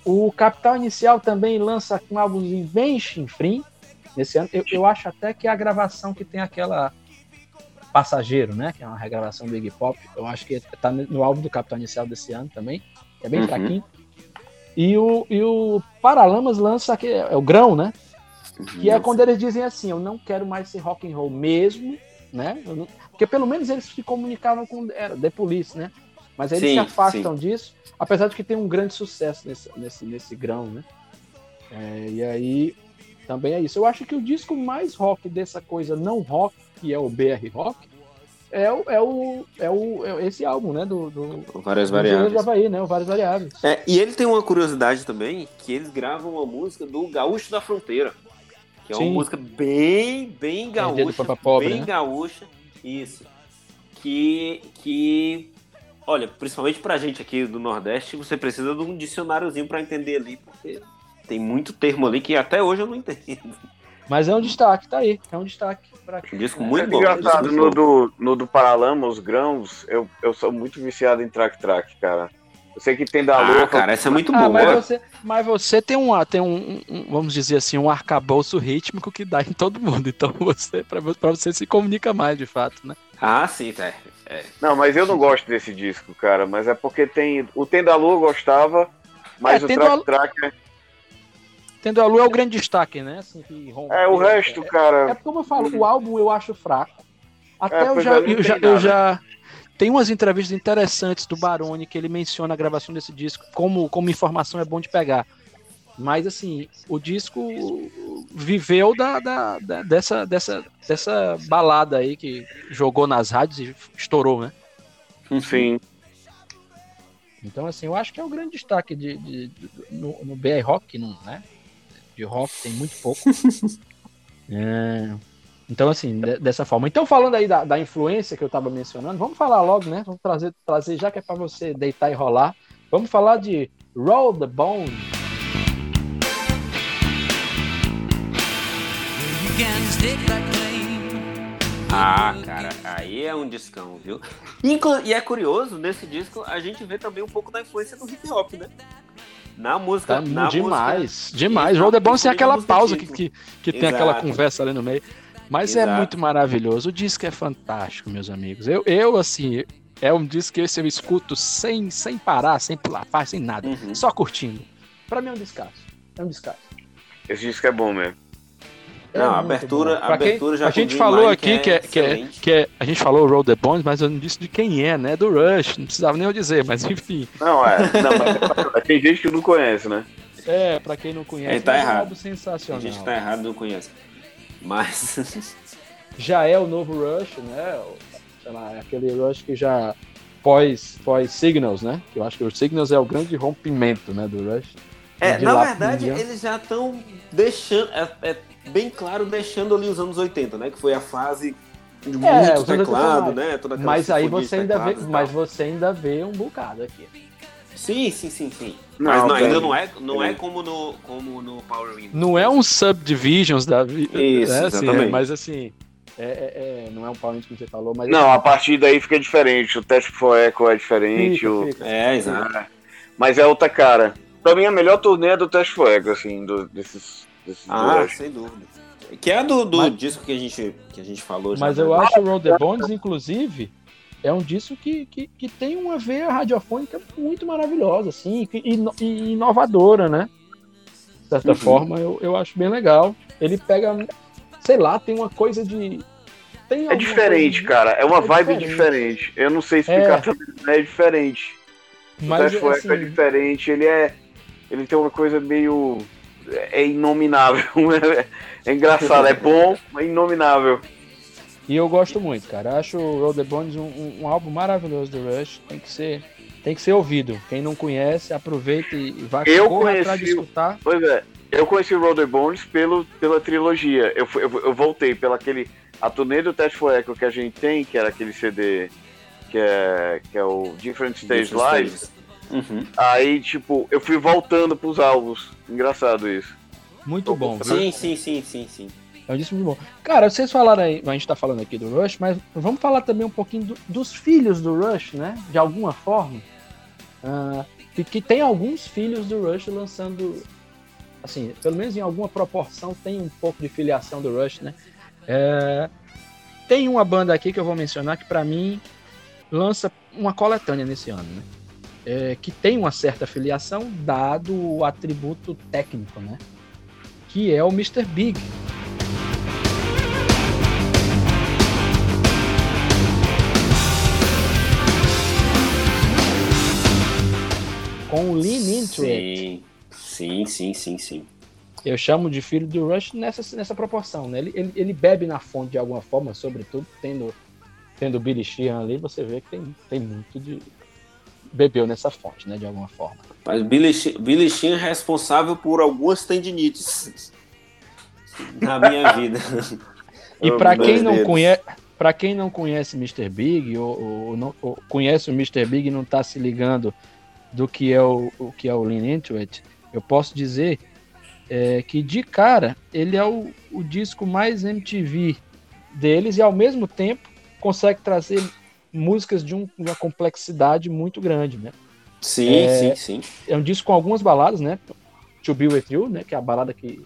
o Capital Inicial também lança um álbum bem chinfrim nesse ano. Eu, eu acho até que é a gravação que tem aquela Passageiro, né? Que é uma regravação do Iggy Pop. Eu acho que tá no álbum do Capital Inicial desse ano também, que é bem Uhum. fraquinho. E o, e o Paralamas lança que é o Grão, né? Que é quando eles dizem assim, eu não quero mais ser rock and roll mesmo, né? Não- Porque pelo menos eles se comunicavam com era, The Police, né? Mas aí eles Sim, se afastam disso, apesar de que tem um grande sucesso nesse, nesse, nesse grão, né? É, e aí também é isso. Eu acho que o disco mais rock dessa coisa não rock, que é o BR Rock, é o, é o, é o é esse álbum, né? Do, do, Várias do variáveis. do Havaí, né? O Várias Variáveis. É, e ele tem uma curiosidade também, que eles gravam uma música do Gaúcho da Fronteira. Que é uma Sim. música bem, bem É, gaúcha. pobre, bem né? gaúcha. Isso. Que, que, olha, principalmente pra gente aqui do Nordeste, você precisa de um dicionáriozinho pra entender ali, porque tem muito termo ali que até hoje eu não entendo. Mas é um destaque, tá aí. É um destaque pra Um disco É, muito é bom. engraçado, no do, no do Paralama, os grãos, eu, eu sou muito viciado em track-track, cara. Eu sei que tem da Ah, louca. cara, essa é muito Ah, boa. mas você, mas você tem, um, tem um, um- vamos dizer assim, um arcabouço rítmico que dá em todo mundo. Então você, pra você se comunica mais, de fato, né? Ah, sim, tá. Não, mas eu não gosto desse disco, cara. Mas é porque tem. O Tem da Lua eu gostava, mas É, o Tem da- track-track. é- Tendo a lua é o grande destaque, né? Assim, É, o resto, É, cara. é como eu falo, o álbum eu acho fraco. Até É, eu já, é, não eu tem já, eu já. Tem umas entrevistas interessantes do Baroni que ele menciona a gravação desse disco, como, como informação é bom de pegar. Mas assim, o disco viveu da, da- da- dessa, dessa, dessa balada aí que jogou nas rádios e estourou, né? Sim. Então, assim, eu acho que é o grande destaque de, de- de- no, no BR Rock, não, né? De rock tem muito pouco. É, então, assim, de- dessa forma. Então, falando aí da, da influência que eu estava mencionando, vamos falar logo, né? Vamos trazer, trazer já que é para você deitar e rolar. Vamos falar de Roll the Bone. Ah, cara, aí é um discão, viu? Inclu- E é curioso, nesse disco a gente vê também um pouco da influência do hip hop, né? Na música. Tá na demais, música- demais. Roll the Bone tem aquela pausa que, que, que tem aquela conversa ali no meio. Mas é Exato. muito maravilhoso. O disco é fantástico, meus amigos. Eu, eu assim, é um disco que esse eu escuto sem, sem parar, sem pular, faz, sem nada. Uhum. Só curtindo. Pra mim é um descasso. É um descasso. Esse disco é bom mesmo. É Não, a abertura- a abertura já A gente falou aqui que é, que que, é é, que é- A gente falou Roll the Bones, mas eu não disse de quem é, né? Do Rush. Não precisava nem eu dizer, mas enfim. Não, é. Não, mas tem gente que não conhece, né? É, pra quem não conhece, É, tá é um errado. A sensacional. gente tá errado, não conhece. Mas. já é o novo Rush, né? Sei lá, é aquele Rush que já pós, pós Signals, né? Que eu acho que o Signals é o grande rompimento, né, do Rush. É, na verdade, eles já estão deixando. É, é bem claro, deixando ali os anos 80, né? Que foi a fase de muito É, anos 80 teclado, né? Toda Mas aí você ainda vê, mas você ainda vê um bocado aqui. Sim, sim, sim, sim. Não, mas não, ainda não é, não é como no, como no Power Windows. Não é um subdivisions da vida, Isso, né? Assim, exatamente. é, mas assim, é, é- é, não é um pau que você falou, mas Não, a partir daí fica diferente. O Teste for Echo é diferente. Fica, o... fica. É, exato. Mas é outra cara. Pra mim, a melhor turnê é do Teste for Echo, assim, do- desses. desses Ah, dois. sem dúvida. Que é do, do Mas- disco que a gente, que a gente falou já. Mas né? eu acho o Roll the Bones, inclusive, é um disco que, que, que tem uma veia radiofônica muito maravilhosa, assim, e, e inovadora, né? De certa Uhum. forma, eu, eu acho bem legal. Ele pega, sei lá, tem uma coisa de. Tem É diferente, coisa de- cara. É uma É vibe diferente. diferente. Eu não sei explicar É. também, mas é diferente. o Mas, Teste for Echo é assim, diferente. Ele é. Ele tem uma coisa meio. É inominável. É, engraçado. É bom, mas inominável. E eu gosto muito, cara. Acho o Roll the Bones um, um- um álbum maravilhoso do Rush. Tem que ser, tem que ser ouvido. Quem não conhece, aproveita e vai Eu corra atrás de conheci escutar. Pois é, eu conheci o Roller Bones pelo, pela trilogia. Eu, eu, eu voltei pela aquele. A turnê do Test for Echo que a gente tem, que era aquele CD que é, que é o Different Stage Live. Uhum. Aí, tipo, eu fui voltando pros álbuns. Engraçado isso. Muito bom. viu? Sim, sim, sim, sim, sim. É um disco muito bom. Cara, vocês falaram aí, a gente tá falando aqui do Rush, mas vamos falar também um pouquinho do- dos filhos do Rush, né? De alguma forma. E que tem alguns filhos do Rush lançando. Assim, pelo menos em alguma proporção tem um pouco de filiação do Rush, né? É, tem uma banda aqui que eu vou mencionar que pra mim lança uma coletânea nesse ano, né? É, que tem uma certa filiação dado o atributo técnico, né? Que é o Mr. Big. Com o Lean Into. Sim, sim, sim, sim, sim. Eu chamo de filho do Rush nessa, nessa proporção, né? Ele, ele, ele bebe na fonte de alguma forma, sobretudo tendo, tendo o Billy Sheehan ali, você vê que tem, tem muito de. Bebeu nessa fonte, né? De alguma forma. Mas Billy, She- Billy Sheehan é responsável por algumas tendinites na minha vida. E para quem não dedos. conhece, para quem não conhece Mr. Big ou, ou não, ou conhece o Mr. Big e não tá se ligando do que é o, o que é o Lean Into It, eu posso dizer é, que de cara ele é o, o disco mais MTV deles e ao mesmo tempo consegue trazer músicas de, um- uma complexidade muito grande, né? Sim, É, sim, sim. É um disco com algumas baladas, né? To Be With You, né? Que é a balada que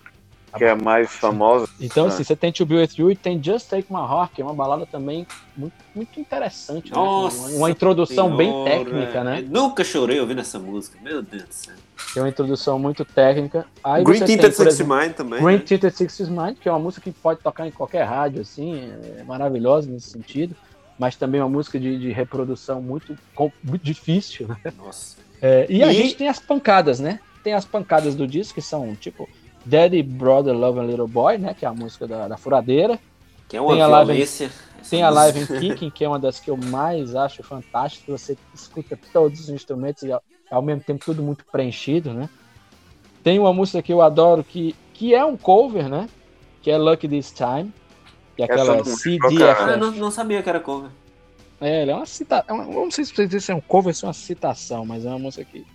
Que é a mais famosa. Então, Ah. assim, você tem To Be With You e tem Just Take My Heart, que é uma balada também muito, muito interessante, né? Nossa Uma, uma introdução bem técnica, né? eu Nunca chorei ouvindo essa música, meu Deus do céu. Tem uma introdução muito técnica. Aí Green Tinted exemplo, Mind também. Green né? Tinted Sixties Mind, que é uma música que pode tocar em qualquer rádio, assim, é maravilhosa nesse sentido, mas também uma música de, de reprodução muito, muito difícil, né? Nossa. É, e, a E- gente tem as pancadas, né? Tem as pancadas do disco, que são, tipo, Daddy, Brother, Love and Little Boy, né? Que é a música da, da furadeira. Que é uma Tem a Live- violência. essa Tem a Live and Kicking, que é uma das que eu mais acho fantásticas. Você escuta todos os instrumentos e ao, ao mesmo tempo tudo muito preenchido, né? Tem uma música que eu adoro que, que é um cover, né? Que é Lucky This Time. Que é Essa aquela CDFF. Ah, eu não, não sabia que era cover. É, ela é uma citação. Não sei se dizer se é um cover ou se é uma citação, mas é uma música que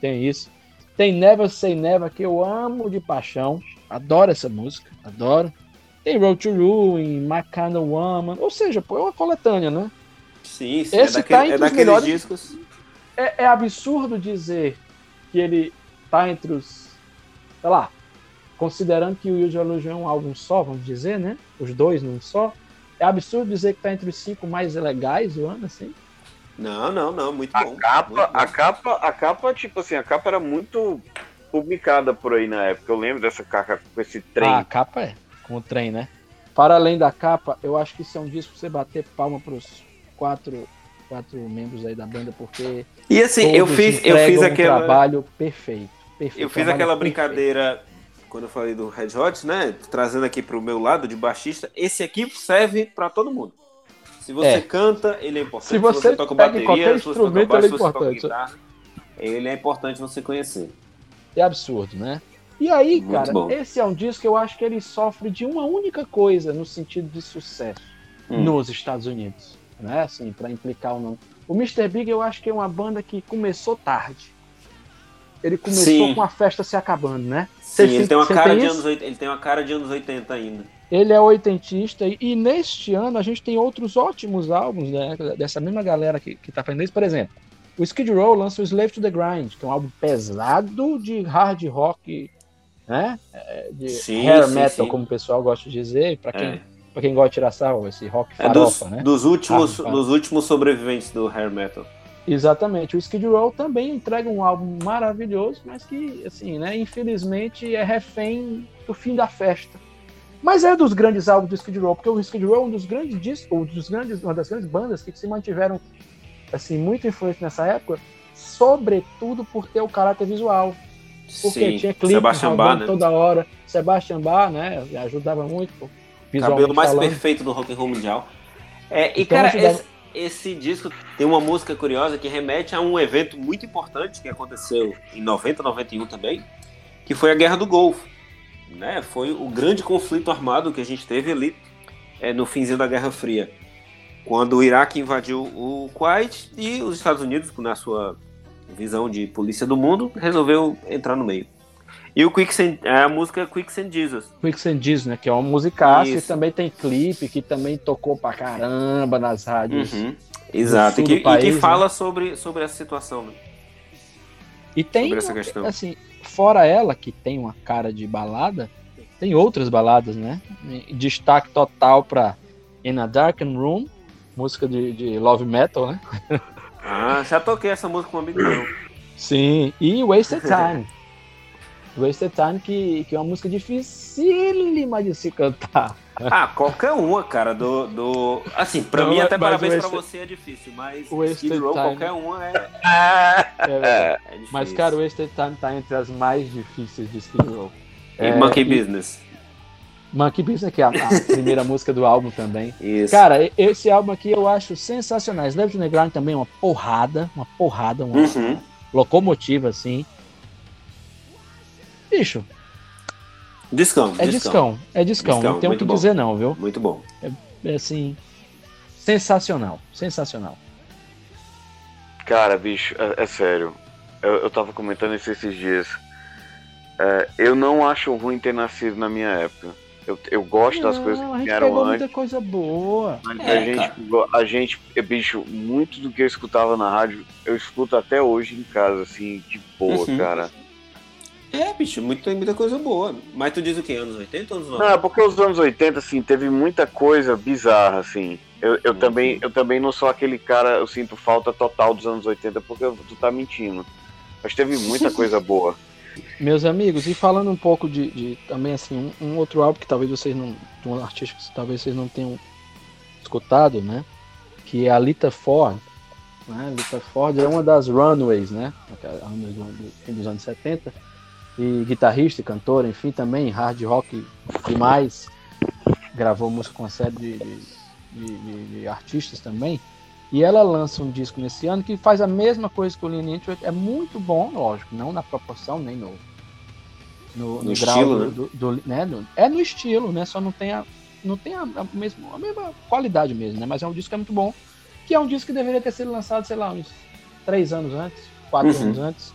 tem isso. Tem Never Say Never, que eu amo de paixão. Adoro essa música, adoro. Tem Road to Ruin, My Kind of Woman. Ou seja, pô, é uma coletânea, né? Sim, sim. Esse é, tá daquele, entre é os daqueles melhores- discos. É, é absurdo dizer que ele tá entre os. Sei lá. Considerando que o Use Your Illusion é um álbum só, vamos dizer, né? Os dois num só. É absurdo dizer que tá entre os cinco mais legais do ano, assim. Não, não, não. Muito A bom. capa, muito bom. a capa, a capa, tipo assim, a capa era muito publicada por aí na época. Eu lembro dessa capa com esse trem. Ah, a capa é, com o trem, né? Para além da capa, eu acho que isso é um disco pra você bater palma pros quatro, quatro membros aí da banda, porque E assim, eu fiz, eu fiz um aquela. trabalho perfeito. perfeito Eu fiz aquela perfeito. Quando eu falei do Red Hot, né? Trazendo aqui pro meu lado de baixista. Esse aqui serve pra todo mundo. Se você É. canta, ele é importante. Se você toca pega bateria, qualquer se você toca instrumento, baixo, ele é se você toca importante. guitarra, ele é importante você conhecer. É absurdo, né? E aí, Muito cara, bom. esse é um disco que eu acho que ele sofre de uma única coisa no sentido de sucesso Hum. nos Estados Unidos, né? Assim, para implicar ou não. O Mr. Big eu acho que é uma banda que começou tarde. Ele começou Sim. com a festa se acabando, né? Sim, ele tem uma cara de anos 80, ele tem uma cara de anos 80 ainda. Ele é oitentista e, e neste ano a gente tem outros ótimos álbuns né, dessa mesma galera que, que tá fazendo isso. Por exemplo, o Skid Row lança o Slave to the Grind, que é um álbum pesado de hard rock, né? É, De Sim, hair sim, metal, sim. como o pessoal gosta de dizer, para quem, É. pra quem gosta de tirar sarro, esse rock É dos, farofa, né? dos, últimos, Ah, dos últimos sobreviventes do hair metal. Exatamente. O Skid Row também entrega um álbum maravilhoso, mas que, assim, né, infelizmente é refém do fim da festa. Mas é dos grandes álbuns do Skid Row, porque o Skid Row é um dos grandes discos, ou dos grandes, uma das grandes bandas que se mantiveram assim muito influentes nessa época, sobretudo por ter o caráter visual, porque Sim, tinha clipe Sebastian Bach, rodando né? toda hora, Sebastian Bach, né, ajudava muito, Cabelo mais falando. perfeito do rock and roll mundial. É, e Então, cara, esse, esse disco tem uma música curiosa que remete a um evento muito importante que aconteceu em 90, 91 também, que foi a Guerra do Golfo. Né? Foi o grande conflito armado que a gente teve ali é, no finzinho da Guerra Fria. Quando o Iraque invadiu o Kuwait e os Estados Unidos, na sua visão de polícia do mundo, resolveu entrar no meio. E o Quicksand, a música Quicksand Jesus. Quicksand Diz, né? Que é uma musicaça e Isso. também tem clipe que também tocou pra caramba nas rádios. Uhum. Exato, e que, país, e que né? fala sobre, sobre essa situação. Né? E tem, Sobre essa questão. assim, fora ela, que tem uma cara de balada, tem outras baladas, né? Destaque total pra In a Darkened Room, música de, de Love Metal, né? Ah, já toquei essa música com um amigo meu. Sim, e Wasted Time. Wasted Time, que, que é uma música dificílima de se cantar. Ah, qualquer uma, cara, do. do... Assim, pra Não, mim, até parabéns pra você é difícil, mas Wasted Skid Row, Time. qualquer uma é, É é difícil. Mas, cara, o Wasted Time tá entre as mais difíceis de Skid Row. E É, Monkey e- Business. Monkey Business, que é a, a primeira música do álbum também. Isso. Cara, esse álbum aqui eu acho sensacional. Slave to the Grind também é uma porrada, uma porrada, uma Uhum. locomotiva, assim. Bicho, Discão, é discão, é discão, Discão, não tem o muito que bom. dizer não, viu? Muito bom. É assim, sensacional, sensacional. Cara, bicho, é, é sério. Eu, eu tava comentando isso esses dias. É, eu não acho ruim ter nascido na minha época. Eu, eu gosto das Não, coisas a que gente vieram pegou antes. muita coisa boa. É, a, gente, a gente, é, bicho, muito do que eu escutava na rádio, eu escuto até hoje em casa, assim, de boa, Uhum. cara. É, bicho, muito, tem muita coisa boa. Mas tu diz o quê? Anos 80 ou anos Não, 90? é porque os anos 80, assim, teve muita coisa bizarra, assim. Eu, eu, Uhum. também, eu também não sou aquele cara, eu sinto falta total dos anos 80, porque tu tá mentindo. Mas teve muita coisa boa. Meus amigos, e falando um pouco de, de também assim, um, um outro álbum que talvez vocês não, de um artista que talvez vocês não tenham escutado, né? Que é a Lita Ford. Né? Lita Ford é uma das Runaways, né? Dos anos 70. E guitarrista e cantora, enfim, também hard rock demais. Gravou música com uma série de, de, de- de- artistas também. E ela lança um disco nesse ano que faz a mesma coisa que o Lean Into It. É muito bom, lógico, não na proporção nem no, no, No grau estilo, do, né? do- do- né, do- é no estilo, né? Só não tem a, não tem a, a mesma, a mesma qualidade mesmo, né? Mas é um disco que é muito bom. Que é um disco que deveria ter sido lançado, sei lá, uns três anos antes, quatro Uhum. anos antes.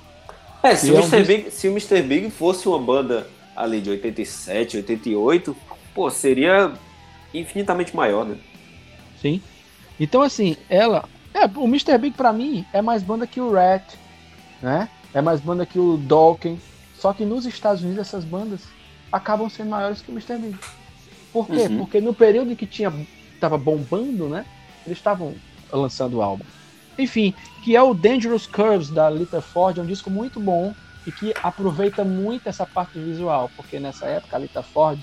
É, se, o é um Mr. Big, se o Mr. Big fosse uma banda ali de 87, 88, pô, seria infinitamente maior, né? Sim. Então, assim, ela. É, o Mr. Big pra mim é mais banda que o Rat, né? É mais banda que o Dawkins. Só que nos Estados Unidos essas bandas acabam sendo maiores que o Mr. Big. Por quê? Uhum. Porque no período em que tinha tava bombando, né? Eles estavam lançando o álbum. Enfim, que é o Dangerous Curves da Lita Ford, é um disco muito bom e que aproveita muito essa parte visual, porque nessa época a Lita Ford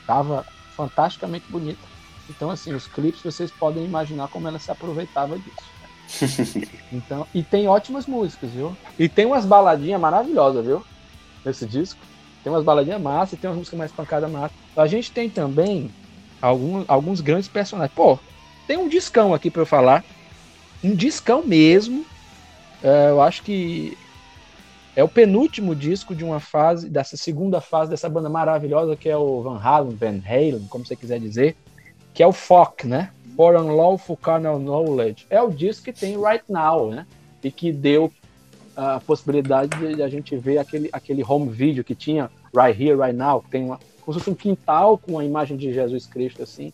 estava fantasticamente bonita. Então, assim, os clipes vocês podem imaginar como ela se aproveitava disso. Então, e tem ótimas músicas, viu? E tem umas baladinhas maravilhosas, viu? Nesse disco. Tem umas baladinhas massas e tem umas músicas mais pancadas massas. A gente tem também alguns, alguns grandes personagens. Pô, tem um discão aqui pra eu falar. Um discão mesmo. É, eu acho que é o penúltimo disco de uma fase, dessa segunda fase dessa banda maravilhosa que é o Van Halen, Van Halen, como você quiser dizer, que é o FOC, né? For Unlawful Carnal Knowledge. É o disco que tem Right Now, né? E que deu a possibilidade de, de a gente ver aquele, aquele home video que tinha Right Here, Right Now, que tem uma, como se fosse um quintal com a imagem de Jesus Cristo, assim.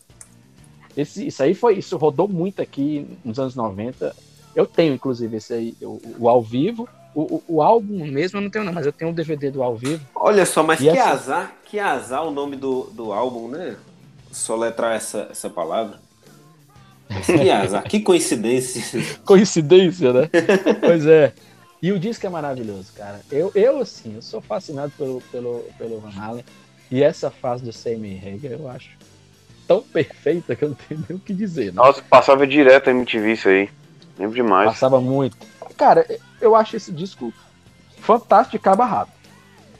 Esse, isso aí foi, isso rodou muito aqui nos anos 90. Eu tenho, inclusive, esse aí, o, o ao vivo. O, o, o álbum mesmo eu não tenho, não, mas eu tenho um DVD do ao vivo. Olha só, mas E que essa- azar, que azar o nome do, do álbum, né? Soletrar essa, essa palavra. Mas que azar, que coincidência. Coincidência, né? pois é. E o disco é maravilhoso, cara. Eu, eu assim, eu sou fascinado pelo, pelo, pelo Van Halen. E essa fase do Sammy Hagar eu acho tão perfeita que eu não tenho nem o que dizer. Né? Nossa, passava direto a MTV isso aí. Lembro demais. Passava muito. Cara, eu acho esse disco fantástico de cabo rabo.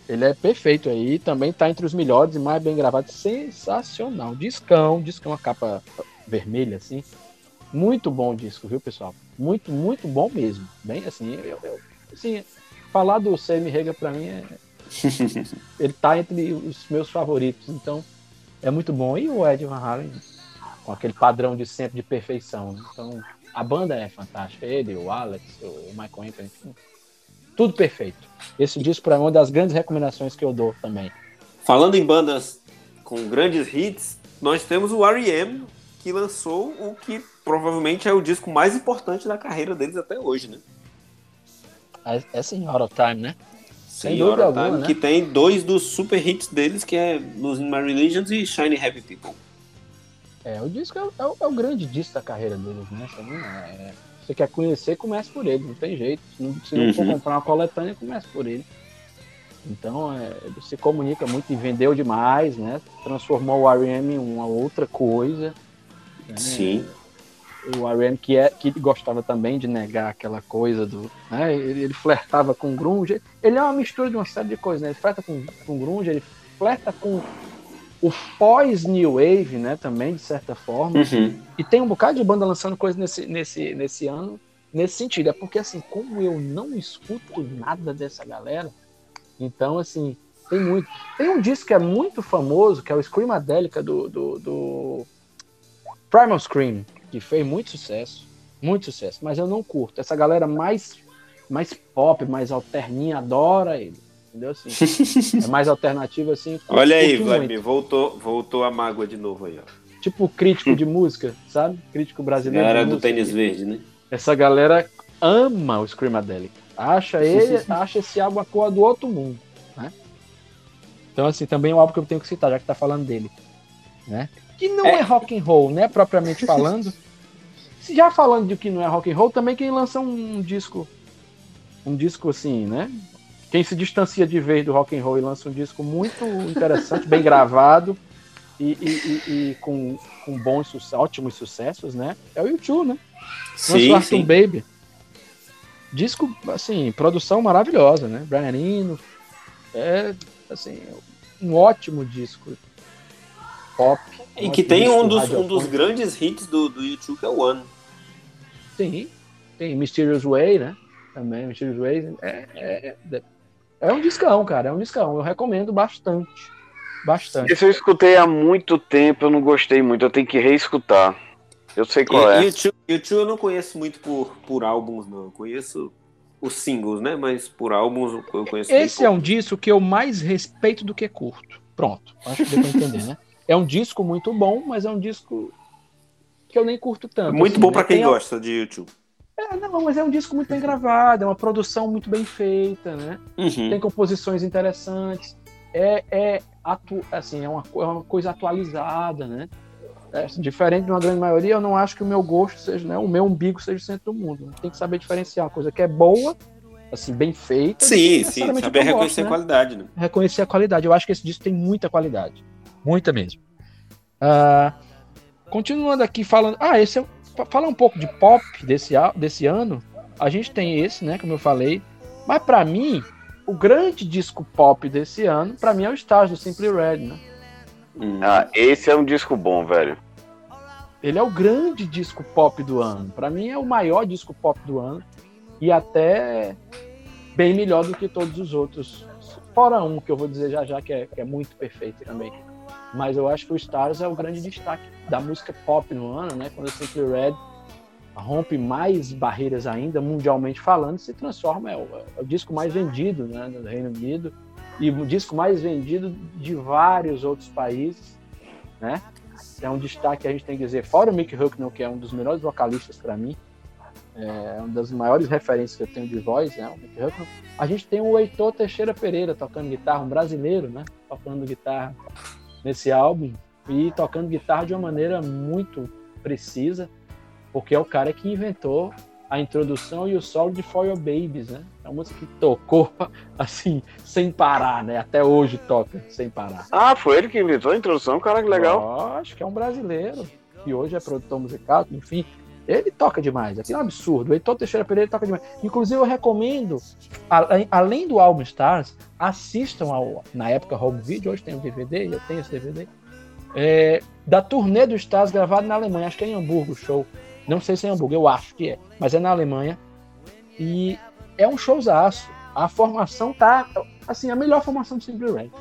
Ele é perfeito aí, também tá entre os melhores e mais bem gravados. Sensacional. Discão, discão, a capa vermelha, assim. Muito bom o disco, viu, pessoal? Muito, muito bom mesmo. Bem assim, eu, eu- assim falar do Sammy Hagar pra mim é. ele tá entre os meus favoritos, então é muito bom. E o Ed Van Halen, com aquele padrão de sempre de perfeição. né? Então, a banda é fantástica. Ele, o Alex, o Michael Anthony, enfim, tudo perfeito. Esse disco para mim é uma das grandes recomendações que eu dou também. Falando em bandas com grandes hits, nós temos o R.E.M., que lançou o que provavelmente é o disco mais importante da carreira deles até hoje, né? É, é sim, Out of Time, né? Sem Sim, dúvida alguma, Time, né? Que tem dois dos super hits deles, que é Losing My Religions e Shiny Happy People. É, o disco é, o- é é o grande disco da carreira deles, né? Não- é- você quer conhecer, comece por ele, não tem jeito. Se não, se for Uhum. comprar uma coletânea, comece por ele. Então, é, ele se comunica muito e vendeu demais, né? Transformou o R.E.M. em uma outra coisa. né? Sim. O R.E.M. que, é, que gostava também de negar aquela coisa do... Né? Ele, ele flertava com grunge. Ele é uma mistura de uma série de coisas, né? Ele flerta com, com grunge, ele flerta com o pós-New Wave, né? Também, de certa forma. Uhum. E tem um bocado de banda lançando coisa nesse, nesse, nesse ano, nesse sentido. É porque, assim, como eu não escuto nada dessa galera, então, assim, tem muito. Tem um disco que é muito famoso, que é o Screamadelica do, do, do Primal Scream, que fez muito sucesso. Muito sucesso. Mas eu não curto. Essa galera mais, mais pop, mais alterninha, adora ele. Entendeu? Assim, é mais alternativo, assim. Olha aí, Vladimir, voltou, voltou a mágoa de novo aí, ó. Tipo crítico de música, sabe? Crítico brasileiro. Galera do música. tênis verde, né? Essa galera ama o Screamadelic. Acha ele, acha esse álbum a cor do outro mundo, né? Então, assim, também é um álbum que eu tenho que citar, já que tá falando dele, né? Que não é, rock and roll, né, propriamente falando. Se já falando de que não é rock and roll, também quem lança um disco um disco assim, né? Quem se distancia de vez do rock and roll e lança um disco muito interessante, bem gravado e, e- e- e com, com bons, ótimos sucessos, né? É o YouTube, né? Lançou Sim, Arthur sim. Baby. Disco, assim, produção maravilhosa, né? Brian Eno. É, assim, um ótimo disco. Pop. E que tem um dos, um dos grandes hits do, do YouTube, que é o One. Sim. Tem Mysterious Way, né? Também, Mysterious Way. É, é, é, é um discão, cara. É um discão. Eu recomendo bastante. Bastante. Esse eu escutei há muito tempo, eu não gostei muito, eu tenho que reescutar. Eu sei qual é. E, YouTube, YouTube eu não conheço muito por, por álbuns, não. Eu conheço os singles, né? Mas por álbuns eu conheço Esse é um disco que eu mais respeito do que curto. Pronto. Acho que deu pra entender, né? É um disco muito bom, mas é um disco que eu nem curto tanto. Muito assim, bom né? pra quem Tem- gosta de YouTube. É, não, mas é um disco muito bem gravado, é uma produção muito bem feita, né? Uhum. Tem composições interessantes. É, é, atu, assim, é, uma, é uma coisa atualizada, né? É, assim, diferente de uma grande maioria, eu não acho que o meu gosto seja, né? O meu umbigo seja o centro do mundo. Tem que saber diferenciar uma coisa que é boa, assim, bem feita. Sim, sim. Saber reconhecer gosto, a né? qualidade, né? reconhecer a qualidade. Eu acho que esse disco tem muita qualidade. Muita mesmo. Ah, continuando aqui falando. Ah, esse é. fa- Falar um pouco de pop desse, desse ano. A gente tem esse, né? Como eu falei. Mas pra mim, o grande disco pop desse ano, pra mim, é o Stars do Simply Red, né? Hum. Ah, esse é um disco bom, velho. Ele é o grande disco pop do ano. Pra mim, é o maior disco pop do ano. E até bem melhor do que todos os outros. Fora um que eu vou dizer já já, que é, que é muito perfeito também. Mas eu acho que o Stars é o grande destaque da música pop no ano, né? Quando o Simply Red rompe mais barreiras ainda, mundialmente falando, se transforma, é o, é o disco mais vendido né, no Reino Unido e o disco mais vendido de vários outros países, né? É um destaque que a gente tem que dizer, fora o Mick Hucknall, que é um dos melhores vocalistas para mim, é uma das maiores referências que eu tenho de voz, né? O Mick Hucknall. A gente tem o Heitor Teixeira Pereira tocando guitarra, um brasileiro, né? Tocando guitarra nesse álbum e tocando guitarra de uma maneira muito precisa, porque é o cara que inventou a introdução e o solo de For Your Babies, né? É uma música que tocou assim, sem parar, né? Até hoje toca sem parar. Ah, foi ele que inventou a introdução, cara, que legal. Acho que é um brasileiro, que hoje é produtor musical, enfim. Ele toca demais, aquilo é um absurdo. O Heitor Teixeira Pereira toca demais. Inclusive, eu recomendo, além do álbum Stars, assistam ao, na época, Home Video, hoje tem um DVD, eu tenho esse DVD, é, da turnê do Stars gravado na Alemanha, acho que é em Hamburgo o show. Não sei se é em Hamburgo, eu acho que é, mas é na Alemanha. E é um showzaço. A formação tá, assim, a melhor formação do Simply Red.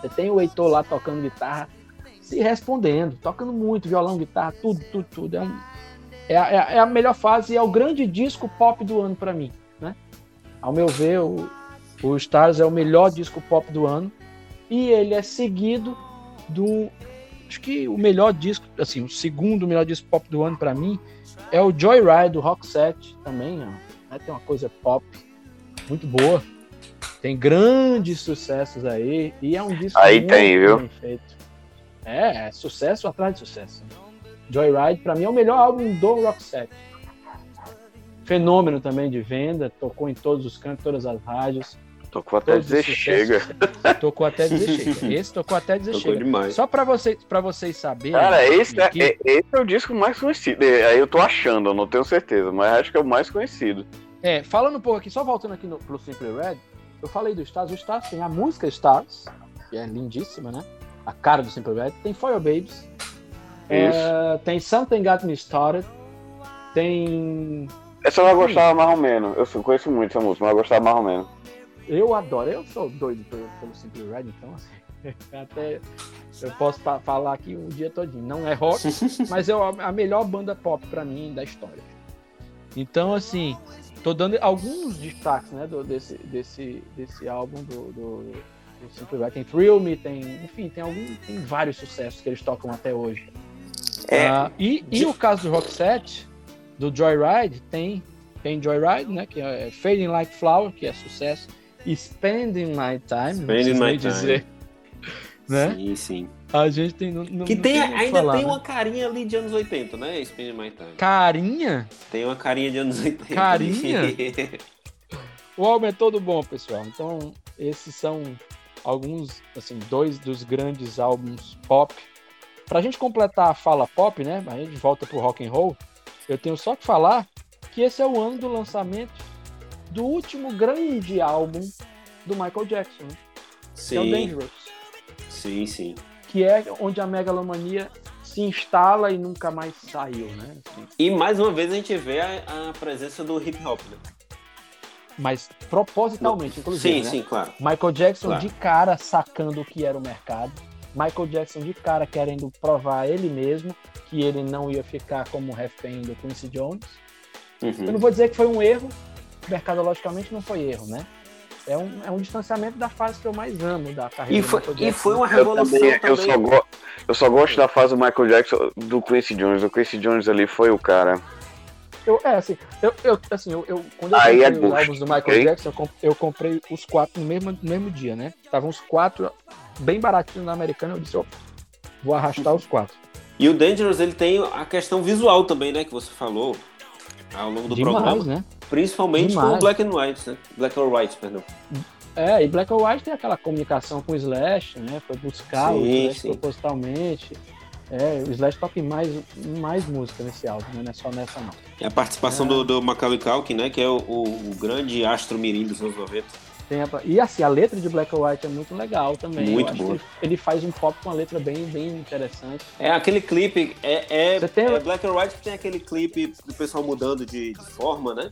Você tem o Heitor lá tocando guitarra, se respondendo, tocando muito, violão, guitarra, tudo, tudo, tudo. É, um- é a- é a- é a melhor fase e é o grande disco pop do ano para mim, né? Ao meu ver, o, o Stars é o melhor disco pop do ano e ele é seguido do acho que o melhor disco, assim, o segundo melhor disco pop do ano para mim é o Joyride do Roxette também, ó, né? Tem uma coisa pop muito boa. Tem grandes sucessos aí e é um disco Aí muito tem, viu? bem feito. É, é sucesso atrás de sucesso. Joyride, pra mim, é o melhor álbum do Roxette. Fenômeno também de venda, tocou em todos os cantos, todas as rádios. Tocou até dizer chega. Tocou até dizer chega. Esse tocou até dizer Tocou chega. demais. Só pra vocês, pra vocês saberem. Cara, esse é, que- é- esse é o disco mais conhecido. É, Aí eu tô achando, eu não tenho certeza, mas acho que é o mais conhecido. É, falando um pouco aqui, só voltando aqui no, pro Simple Red, eu falei do Stars. O Stars tem a música Stars, que é lindíssima, né? A cara do Simple Red. Tem Your Babies. É, tem Something Got Me Started. Tem. Essa eu gostava mais ou menos. Eu conheço muito essa música, mas eu gostava mais ou menos. Eu adoro, eu sou doido pelo, pelo Simple Red, então assim, até eu posso fa- falar aqui um dia todinho. Não é rock, mas é a melhor banda pop pra mim da história. Então, assim, tô dando alguns destaques, né, do- desse, desse, desse álbum do, do, do Simple Red. Tem Thrill Me, tem, enfim, tem, algum, tem vários sucessos que eles tocam até hoje. É, Ah, e, e de- o caso do Roxette, do Joyride, tem, tem Joyride, né, que é Fading Like Flower, que é sucesso, e Spending My Time, Spending My dizer, né? Sim, sim. A gente tem... Não, Que não tem, que ainda falar, tem né? uma carinha ali de anos 80, né? Spending My Time. Carinha? Tem uma carinha de anos 80. Carinha? O álbum é todo bom, pessoal. Então, esses são alguns, assim, dois dos grandes álbuns pop. Pra gente completar a fala pop, né? A gente volta pro rock and roll. Eu tenho só que falar que esse é o ano do lançamento do último grande álbum do Michael Jackson, né? que é o sim, Dangerous, sim, sim. que é onde a megalomania se instala e nunca mais saiu, né? Assim, E mais uma vez a gente vê a, a presença do hip hop, né? mas propositalmente, inclusive, Sim, né? sim, claro. Michael Jackson Claro. de cara sacando o que era o mercado. Michael Jackson de cara querendo provar a ele mesmo que ele não ia ficar como refém do Quincy Jones. Eu não Uhum. vou dizer que foi um erro, mercadologicamente não foi erro, né? É um, é um distanciamento da fase que eu mais amo da carreira E do foi, e foi uma Eu, revolução também, também. eu, só go- eu só gosto da fase do Michael Jackson do Quincy Jones. O Quincy Jones ali foi o cara. Eu, é, assim, eu, eu, assim, eu, eu- quando eu Aí é comprei os gosto, álbuns do Michael ok? Jackson, eu, comp- eu comprei os quatro no mesmo, no mesmo dia, né? Estavam os quatro bem baratinhos na americana, eu disse, opa, vou arrastar os quatro. E o Dangerous, ele tem a questão visual também, né? Que você falou ao longo do Demais, programa. né? Principalmente com o Demais. Black and White, né? Black or White, perdão. É, e Black or White tem aquela comunicação com o Slash, né? Foi buscar o Sim, Slash sim. propositalmente. É, o Slash toca mais, mais música nesse álbum, né? Não é só nessa não. E a participação É. do, do Macaulay Culkin, né? Que é o, o- o grande astro mirim dos anos 90. Tem a- e assim, a letra de Black or White é muito legal também. Muito boa. Ele, ele faz um pop com uma letra bem, bem interessante. É aquele clipe, é, é, Você tem- é Black or White que tem aquele clipe do pessoal mudando de, de forma, né?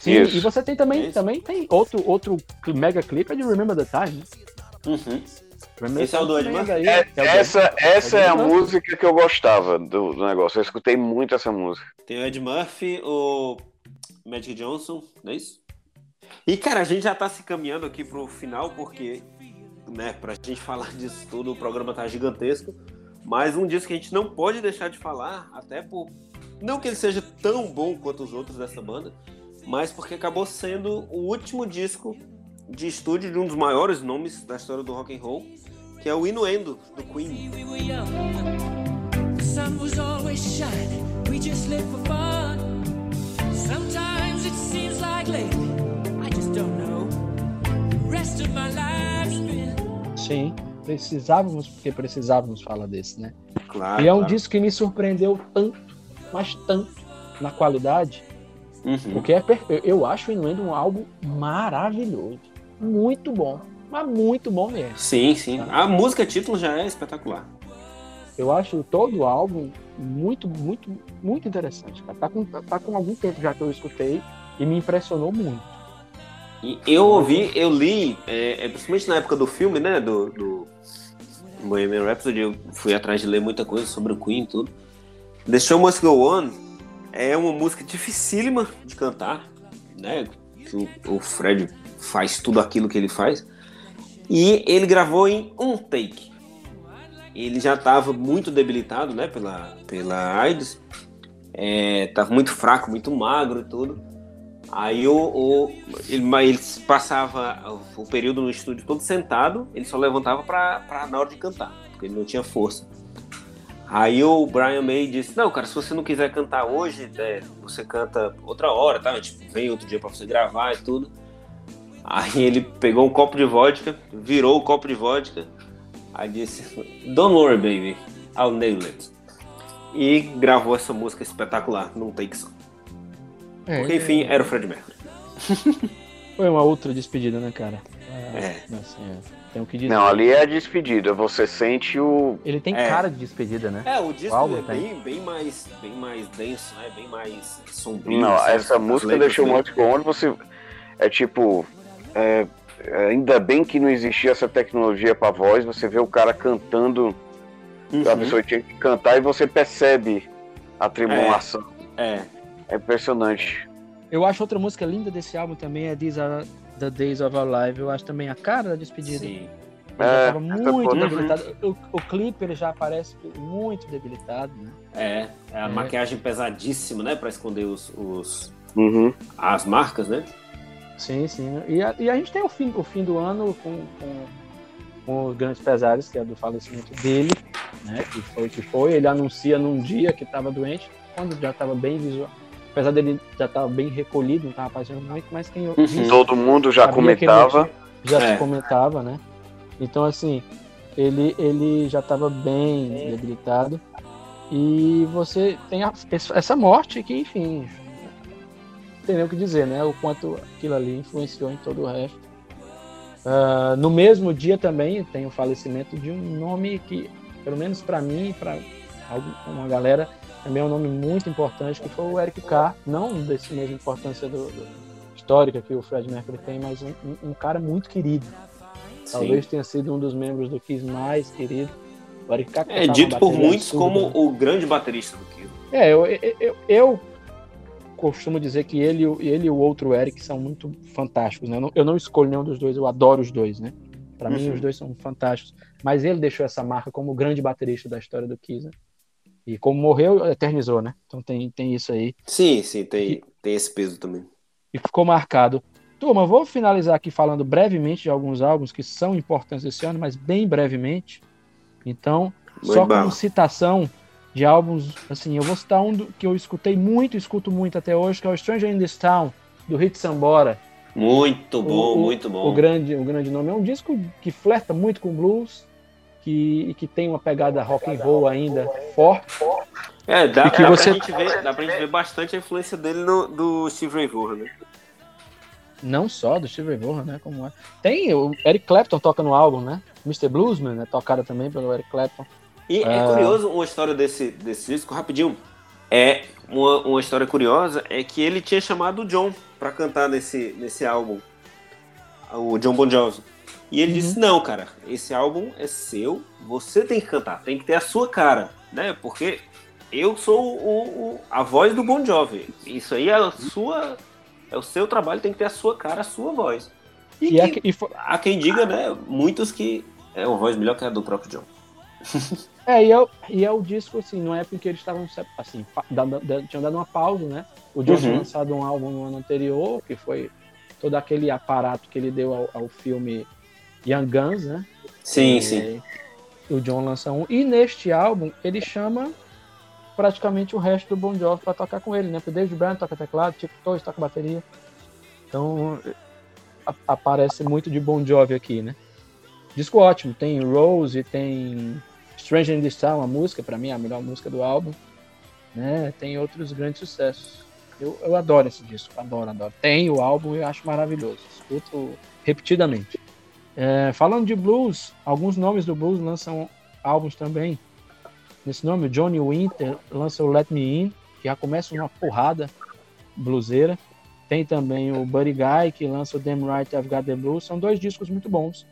Sim, Isso. e você tem também, Isso. também tem outro, outro mega clipe é de Remember the Time, né? Uhum. Remember Esse é o do Murphy? aí, É- é o do- essa essa é a Murphy. música que eu gostava do, do negócio. Eu escutei muito essa música. Tem o Ed Murphy, o Magic Johnson, não é isso? E, cara, a gente já tá se caminhando aqui pro final, porque, né, pra gente falar disso tudo, o programa tá gigantesco. Mas um disco que a gente não pode deixar de falar, até por. Não que ele seja tão bom quanto os outros dessa banda, mas porque acabou sendo o último disco de estúdio de um dos maiores nomes da história do rock and roll, que é o Inuendo, do Queen. Sometimes it seems like lately, Sim, precisávamos, porque precisávamos falar desse, né? Claro. e é um claro. disco que me surpreendeu tanto, mas tanto, na qualidade, Uhum. porque é per- eu- acho o Innuendo um álbum maravilhoso. Muito bom, mas muito bom mesmo. Sim, sim. A música título já é espetacular. Eu acho todo o álbum muito, muito, muito interessante. Cara. Tá, com, tá com algum tempo já que eu escutei e me impressionou muito. E eu ouvi, eu li, é, é, principalmente na época do filme, né, do, do Bohemian Rhapsody, eu fui atrás de ler muita coisa sobre o Queen e tudo. The Show Must Go On é uma música dificílima de cantar, né, o, o Fred faz tudo aquilo que ele faz. E ele gravou em um take. Ele já estava muito debilitado, né, pela, pela AIDS. É, tava muito fraco, muito magro e tudo. Aí o, o- ele, ele passava o período no estúdio todo sentado, ele só levantava pra, pra na hora de cantar, porque ele não tinha força. Aí o Brian May disse, não, cara, se você não quiser cantar hoje, é, você canta outra hora, tá? Vem outro dia pra você gravar e tudo. Aí ele pegou um copo de vodka, virou o copo de vodka, aí disse, Don't worry, baby, I'll nail it. E gravou essa música espetacular, num take só. É, Porque, enfim, era o Fred Mercury. Foi uma outra despedida, né, cara? É. assim, é, tem o que dizer. Não, ali é a despedida. Você sente o. Ele tem É. cara de despedida, né? É, o disco álbum é tem. bem, bem, mais, bem mais denso, né? Bem mais sombrio. Não, sabe? essa música deixou muito com onde você. É tipo. é, ainda bem que não existia essa tecnologia pra voz. Você vê o cara cantando. Uhum. A pessoa tinha que cantar e você percebe a tribulação. É, É impressionante. Eu acho outra música linda desse álbum também é These Are the Days of Our Life. Eu acho também a cara da despedida. sim. Ele já É, tava essa muito debilitado. O, o clipe ele já aparece muito debilitado, né? É, é a É. maquiagem pesadíssima, né? Pra esconder os, os- Uhum. as marcas, né? Sim, sim. E a, e a gente tem o fim, o fim do ano com, com, com os grandes pesares, que é do falecimento dele, né? Que foi o que foi. Ele anuncia num dia que estava doente, quando já estava bem visual. Apesar dele já estava bem recolhido, não estava aparecendo muito, mas quem Uhum. viu Todo mundo já comentava. já É. se comentava, né? Então, assim, ele, ele já estava bem debilitado. E você tem a- essa morte que, enfim, não tem nem o que dizer, né? O quanto aquilo ali influenciou em todo o resto. Ah, no mesmo dia também tem o falecimento de um nome que, pelo menos para mim e para uma galera, também é um nome muito importante, que foi o Eric Carr. Não desse mesma importância do, do- histórica que o Fred Mercury tem, mas um, um- cara muito querido. Talvez tenha sido um dos membros do Kiss mais querido. O Eric Carr É dito por muitos como o grande baterista do Kiss. É, eu, eu, eu, eu costumo dizer que ele, e o- ele e o outro Eric são muito fantásticos, né? Eu não, eu não escolho nenhum dos dois, eu adoro os dois, né? Pra mim, Uhum. os dois são fantásticos. Mas ele deixou essa marca como o grande baterista da história do Kiss, né? E como morreu, eternizou, né? Então tem, tem isso aí. Sim, sim, tem, tem esse peso também. e ficou marcado. Turma, vou finalizar aqui falando brevemente de alguns álbuns que são importantes esse ano, mas bem brevemente. Então, Muito só bom. como citação de álbuns, assim, eu vou citar um do, que eu escutei muito, escuto muito até hoje, que é o Stranger in This Town, do Hit Sambora. Muito bom, o- muito bom. O grande, o grande nome. É um disco que flerta muito com blues, que, que tem uma pegada rock and roll ainda forte. É, dá, E que dá, você- pra gente ver, dá pra gente ver bastante a influência dele no, do Steve Ray Vaughan, né? Não só do Steve Ray Vaughan, né? Como é. Tem o Eric Clapton toca no álbum, né? Mr. Bluesman, né? Tocada também pelo Eric Clapton. E é Ah. curioso uma história desse, desse disco, rapidinho. É uma, uma história curiosa é que ele tinha chamado o John pra cantar nesse, nesse álbum, o John Bon Jovi. E ele Uhum. disse: Não, cara, esse álbum é seu, você tem que cantar, tem que ter a sua cara, né? Porque eu sou o, o- a voz do Bon Jovi. Isso aí é a sua, é o seu trabalho, tem que ter a sua cara, a sua voz. E, E, que- é, e foi- há quem diga, né? Muitos que é uma voz melhor que a do próprio John. É, e é, o- e é o disco, assim, não é porque eles estavam, assim, dando- tinham dado uma pausa, né? O John tinha Uhum. lançado um álbum no ano anterior, que foi todo aquele aparato que ele deu ao, ao filme Young Guns, né? Sim, E sim. O John lança um. E neste álbum, ele chama praticamente o resto do Bon Jovi pra tocar com ele, né? Porque David Brown toca teclado, Chico Torres toca bateria. Então, aparece muito de Bon Jovi aqui, né? Disco ótimo, tem Rose, tem Stranger in This Town, a música, pra mim, é a melhor música do álbum. Né? Tem outros grandes sucessos. Eu, eu adoro esse disco, adoro, adoro. Tem o álbum e eu acho maravilhoso. Escuto repetidamente. É, falando de blues, alguns nomes do blues lançam álbuns também. Nesse nome, Johnny Winter lança o Let Me In, que já começa uma porrada bluseira. Tem também o Buddy Guy, que lança o Damn Right I've Got the Blues. São dois discos muito bons.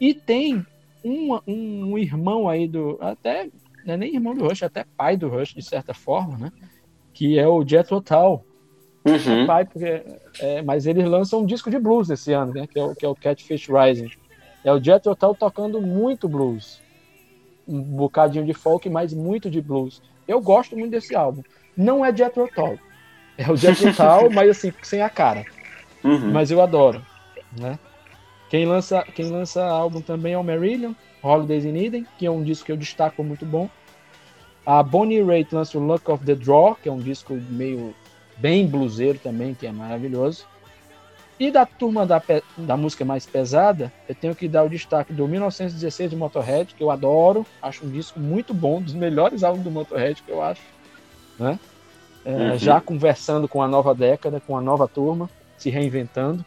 E tem um, um irmão aí do. Até. Não é nem irmão do Rush, é até pai do Rush, de certa forma, né? Que é o Jethro Tull. Uhum. Pai, porque, é, mas eles lançam um disco de blues esse ano, né? Que é o, que é o Catfish Rising. É o Jethro Tull tocando muito blues. Um bocadinho de folk, mas muito de blues. Eu gosto muito desse álbum. Não é Jethro Tull. É o Jack Metal, mas assim, sem a cara. Uhum. Mas eu adoro, né? Quem lança, quem lança álbum também é o Marillion, Holidays in Eden, que é um disco que eu destaco muito bom. A Bonnie Raitt lança o Luck of the Draw, que é um disco meio bem bluseiro também, que é maravilhoso. E da turma da, da música mais pesada, eu tenho que dar o destaque do 1916 do Motorhead, que eu adoro, acho um disco muito bom, dos melhores álbuns do Motorhead que eu acho, né? É, Uhum. Já conversando com a nova década, com a nova turma, se reinventando,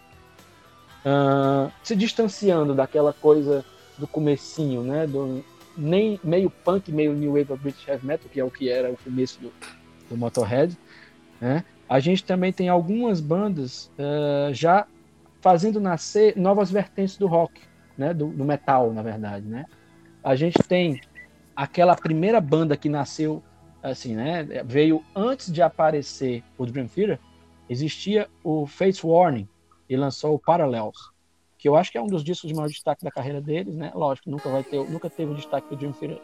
Ah, se distanciando daquela coisa do comecinho, né? Do nem meio punk, meio new wave of British heavy metal, que é o que era o começo do, do Motorhead, né? A gente também tem algumas bandas eh, já fazendo nascer novas vertentes do rock, né? Do, do metal, na verdade, né? A gente tem aquela primeira banda que nasceu assim, né? Veio antes de aparecer o Dream Theater, existia o Fates Warning e lançou o Parallels, que eu acho que é um dos discos de maior destaque da carreira deles, né? Lógico, nunca vai ter, nunca teve o destaque que o Dream Theater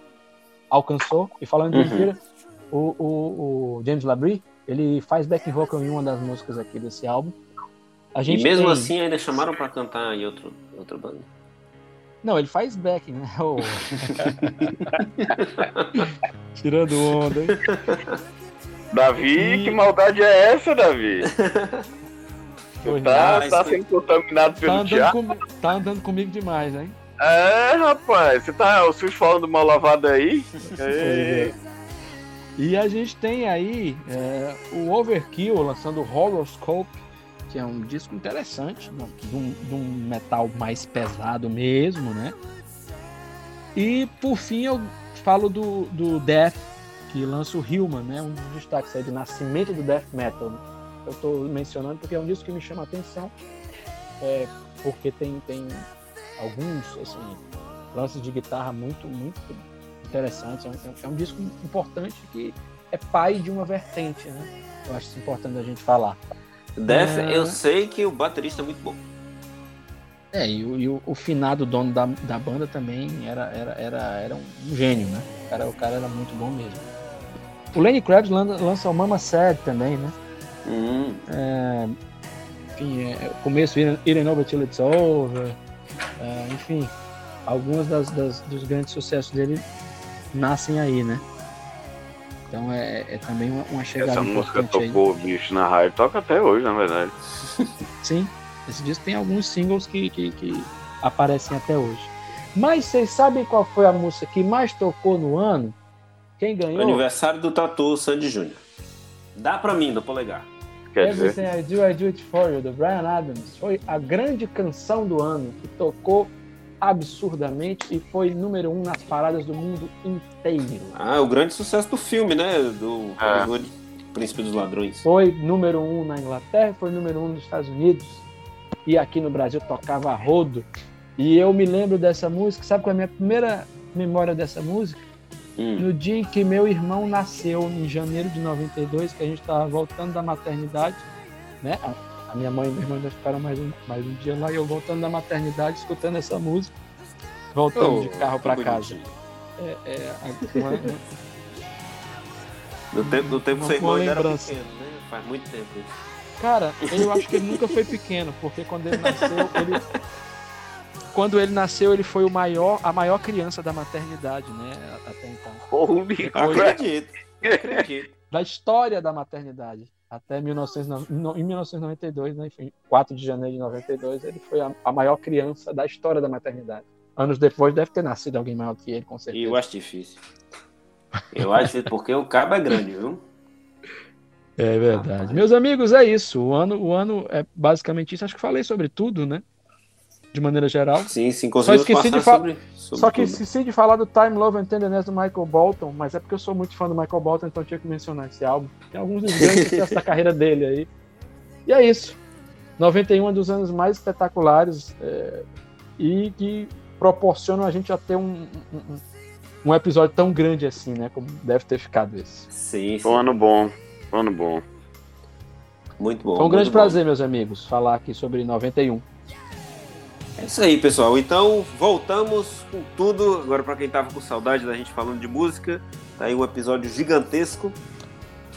alcançou. E falando em Dream Uhum. Theater, o, o, o James Labrie, ele faz back vocal em uma das músicas aqui desse álbum. A E gente mesmo tem- assim ainda chamaram pra cantar em outro, outra banda. Não, ele faz back, né? O- Tirando onda, hein? Davi, E- que maldade é essa, Davi? Pois Tá, não, tá sendo contaminado Tá pelo andando, Thiago? comi- tá andando comigo demais, hein? É, rapaz, você tá o SUS falando mal lavado aí? é. E a gente tem aí é, o Overkill lançando Horoscope, que é um disco interessante, de um, de um metal mais pesado mesmo, né? E por fim eu falo do, do Death, que lança o Human, né? Um dos destaques aí do nascimento do Death Metal. Eu estou mencionando porque é um disco que me chama a atenção, é, porque tem, tem alguns assim, lances de guitarra muito, muito interessantes. É um, é um disco importante que é pai de uma vertente, né? Eu acho isso importante a gente falar. Def, É. eu sei que o baterista é muito bom. É, e o, e o- o finado dono da, da banda também era, era, era, era um gênio, né? O cara, o cara era muito bom mesmo. O Lenny Kravitz lan- lança o Mama Sad também, né? Hum, É, enfim, é, o começo Ain't Over Till It's Over. é, enfim, alguns das, das- dos grandes sucessos dele nascem aí, né? Então é, é também uma, uma chegada Essa música importante aí. tocou bicho na rádio, toca até hoje, na verdade. Sim, esse disco tem alguns singles que, que, que aparecem até hoje. Mas vocês sabem qual foi a música que mais tocou no ano? Quem ganhou? aniversário do Tatu Sandy Júnior. Dá pra mim, do polegar. Quer dizer, I Do, I Do It For You, do Brian Adams. Foi a grande canção do ano, que tocou absurdamente e foi número um nas paradas do mundo inteiro. Ah, o grande sucesso do filme, né? Do Ah. Príncipe dos Ladrões. Foi número um na Inglaterra, foi número um nos Estados Unidos e aqui no Brasil tocava a rodo. E eu me lembro dessa música, sabe qual é a minha primeira memória dessa música? Hum. No dia em que meu irmão nasceu, em janeiro de 92, que a gente estava voltando da maternidade, né? Minha mãe e meu irmão ainda ficaram mais um, mais um dia lá, e eu voltando da maternidade, escutando essa música, voltando de Oh, carro que para casa. É, é, uma- Do tempo, do tempo seu irmão era pequeno, né? Faz muito tempo isso. Cara, eu acho que ele nunca foi pequeno, porque quando ele nasceu, ele. Quando ele nasceu, ele foi o maior, a maior criança da maternidade, né? Até então. Holy Depois-. Acredito, acredito. Da história da maternidade. Até 1909 no- em 1992, né? Enfim, 4 de janeiro de 92, ele foi a, a maior criança da história da maternidade. Anos depois deve ter nascido alguém maior que ele, com E certeza. eu acho difícil. Eu acho difícil porque o cabo é grande, viu? É verdade. Meus amigos, é isso. O ano, o ano é basicamente isso. Acho que falei sobre tudo, né? De maneira geral. Sim, sim, conseguimos esqueci passar de fa- sobre, sobre Só que tudo. esqueci de falar do Time, Love and Tenderness do Michael Bolton, mas é porque eu sou muito fã do Michael Bolton, então eu tinha que mencionar esse álbum. Tem alguns dos grandes da carreira dele aí. E é isso. 91 é um dos anos mais espetaculares é, e que proporcionam a gente a ter um, um, um- episódio tão grande assim, né? Como deve ter ficado esse. Sim, sim. Foi um ano bom, foi um ano bom. Muito bom. Foi um grande muito bom. prazer, meus amigos, falar aqui sobre 91. É isso aí, pessoal. Então, voltamos com tudo. Agora, para quem tava com saudade da gente falando de música, tá aí um episódio gigantesco.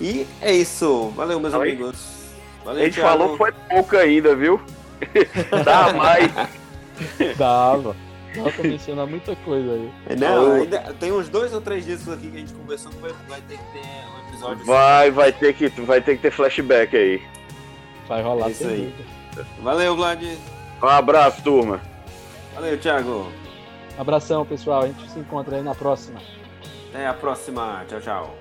E é isso. Valeu, meus Oi. amigos. A Valeu, gente Thiago. falou foi pouco ainda, viu? Dá mais. Dava. Dava pra mencionar muita coisa aí. Não, Eu- ainda tem uns dois ou três discos aqui que a gente conversou que vai, vai ter que ter um episódio. Vai, vai ter que, vai ter que ter flashback aí. Vai rolar É isso aí. dúvida. Valeu, Vlad. Um abraço, turma. Valeu, Thiago. Abração, pessoal. A gente se encontra aí na próxima. Até a próxima. Tchau, tchau.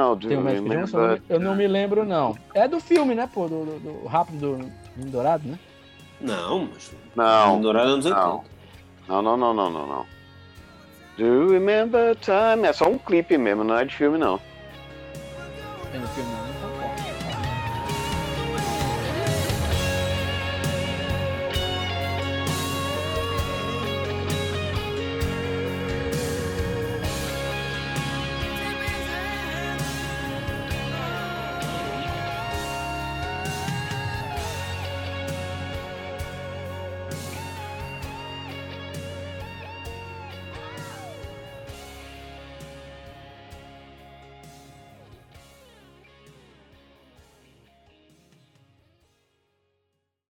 Não, do Tem o Magic Johnson? Eu não me- Eu não me lembro, não. É do filme, né, pô? Do, do, do Rápido do Menino Dourado, né? Não, mas. Não, Dourado anos 80. não. Não, não, não, não, não, não. Do you remember time? É só um clipe mesmo, não é de filme, não. Tem no filme, não. Tá.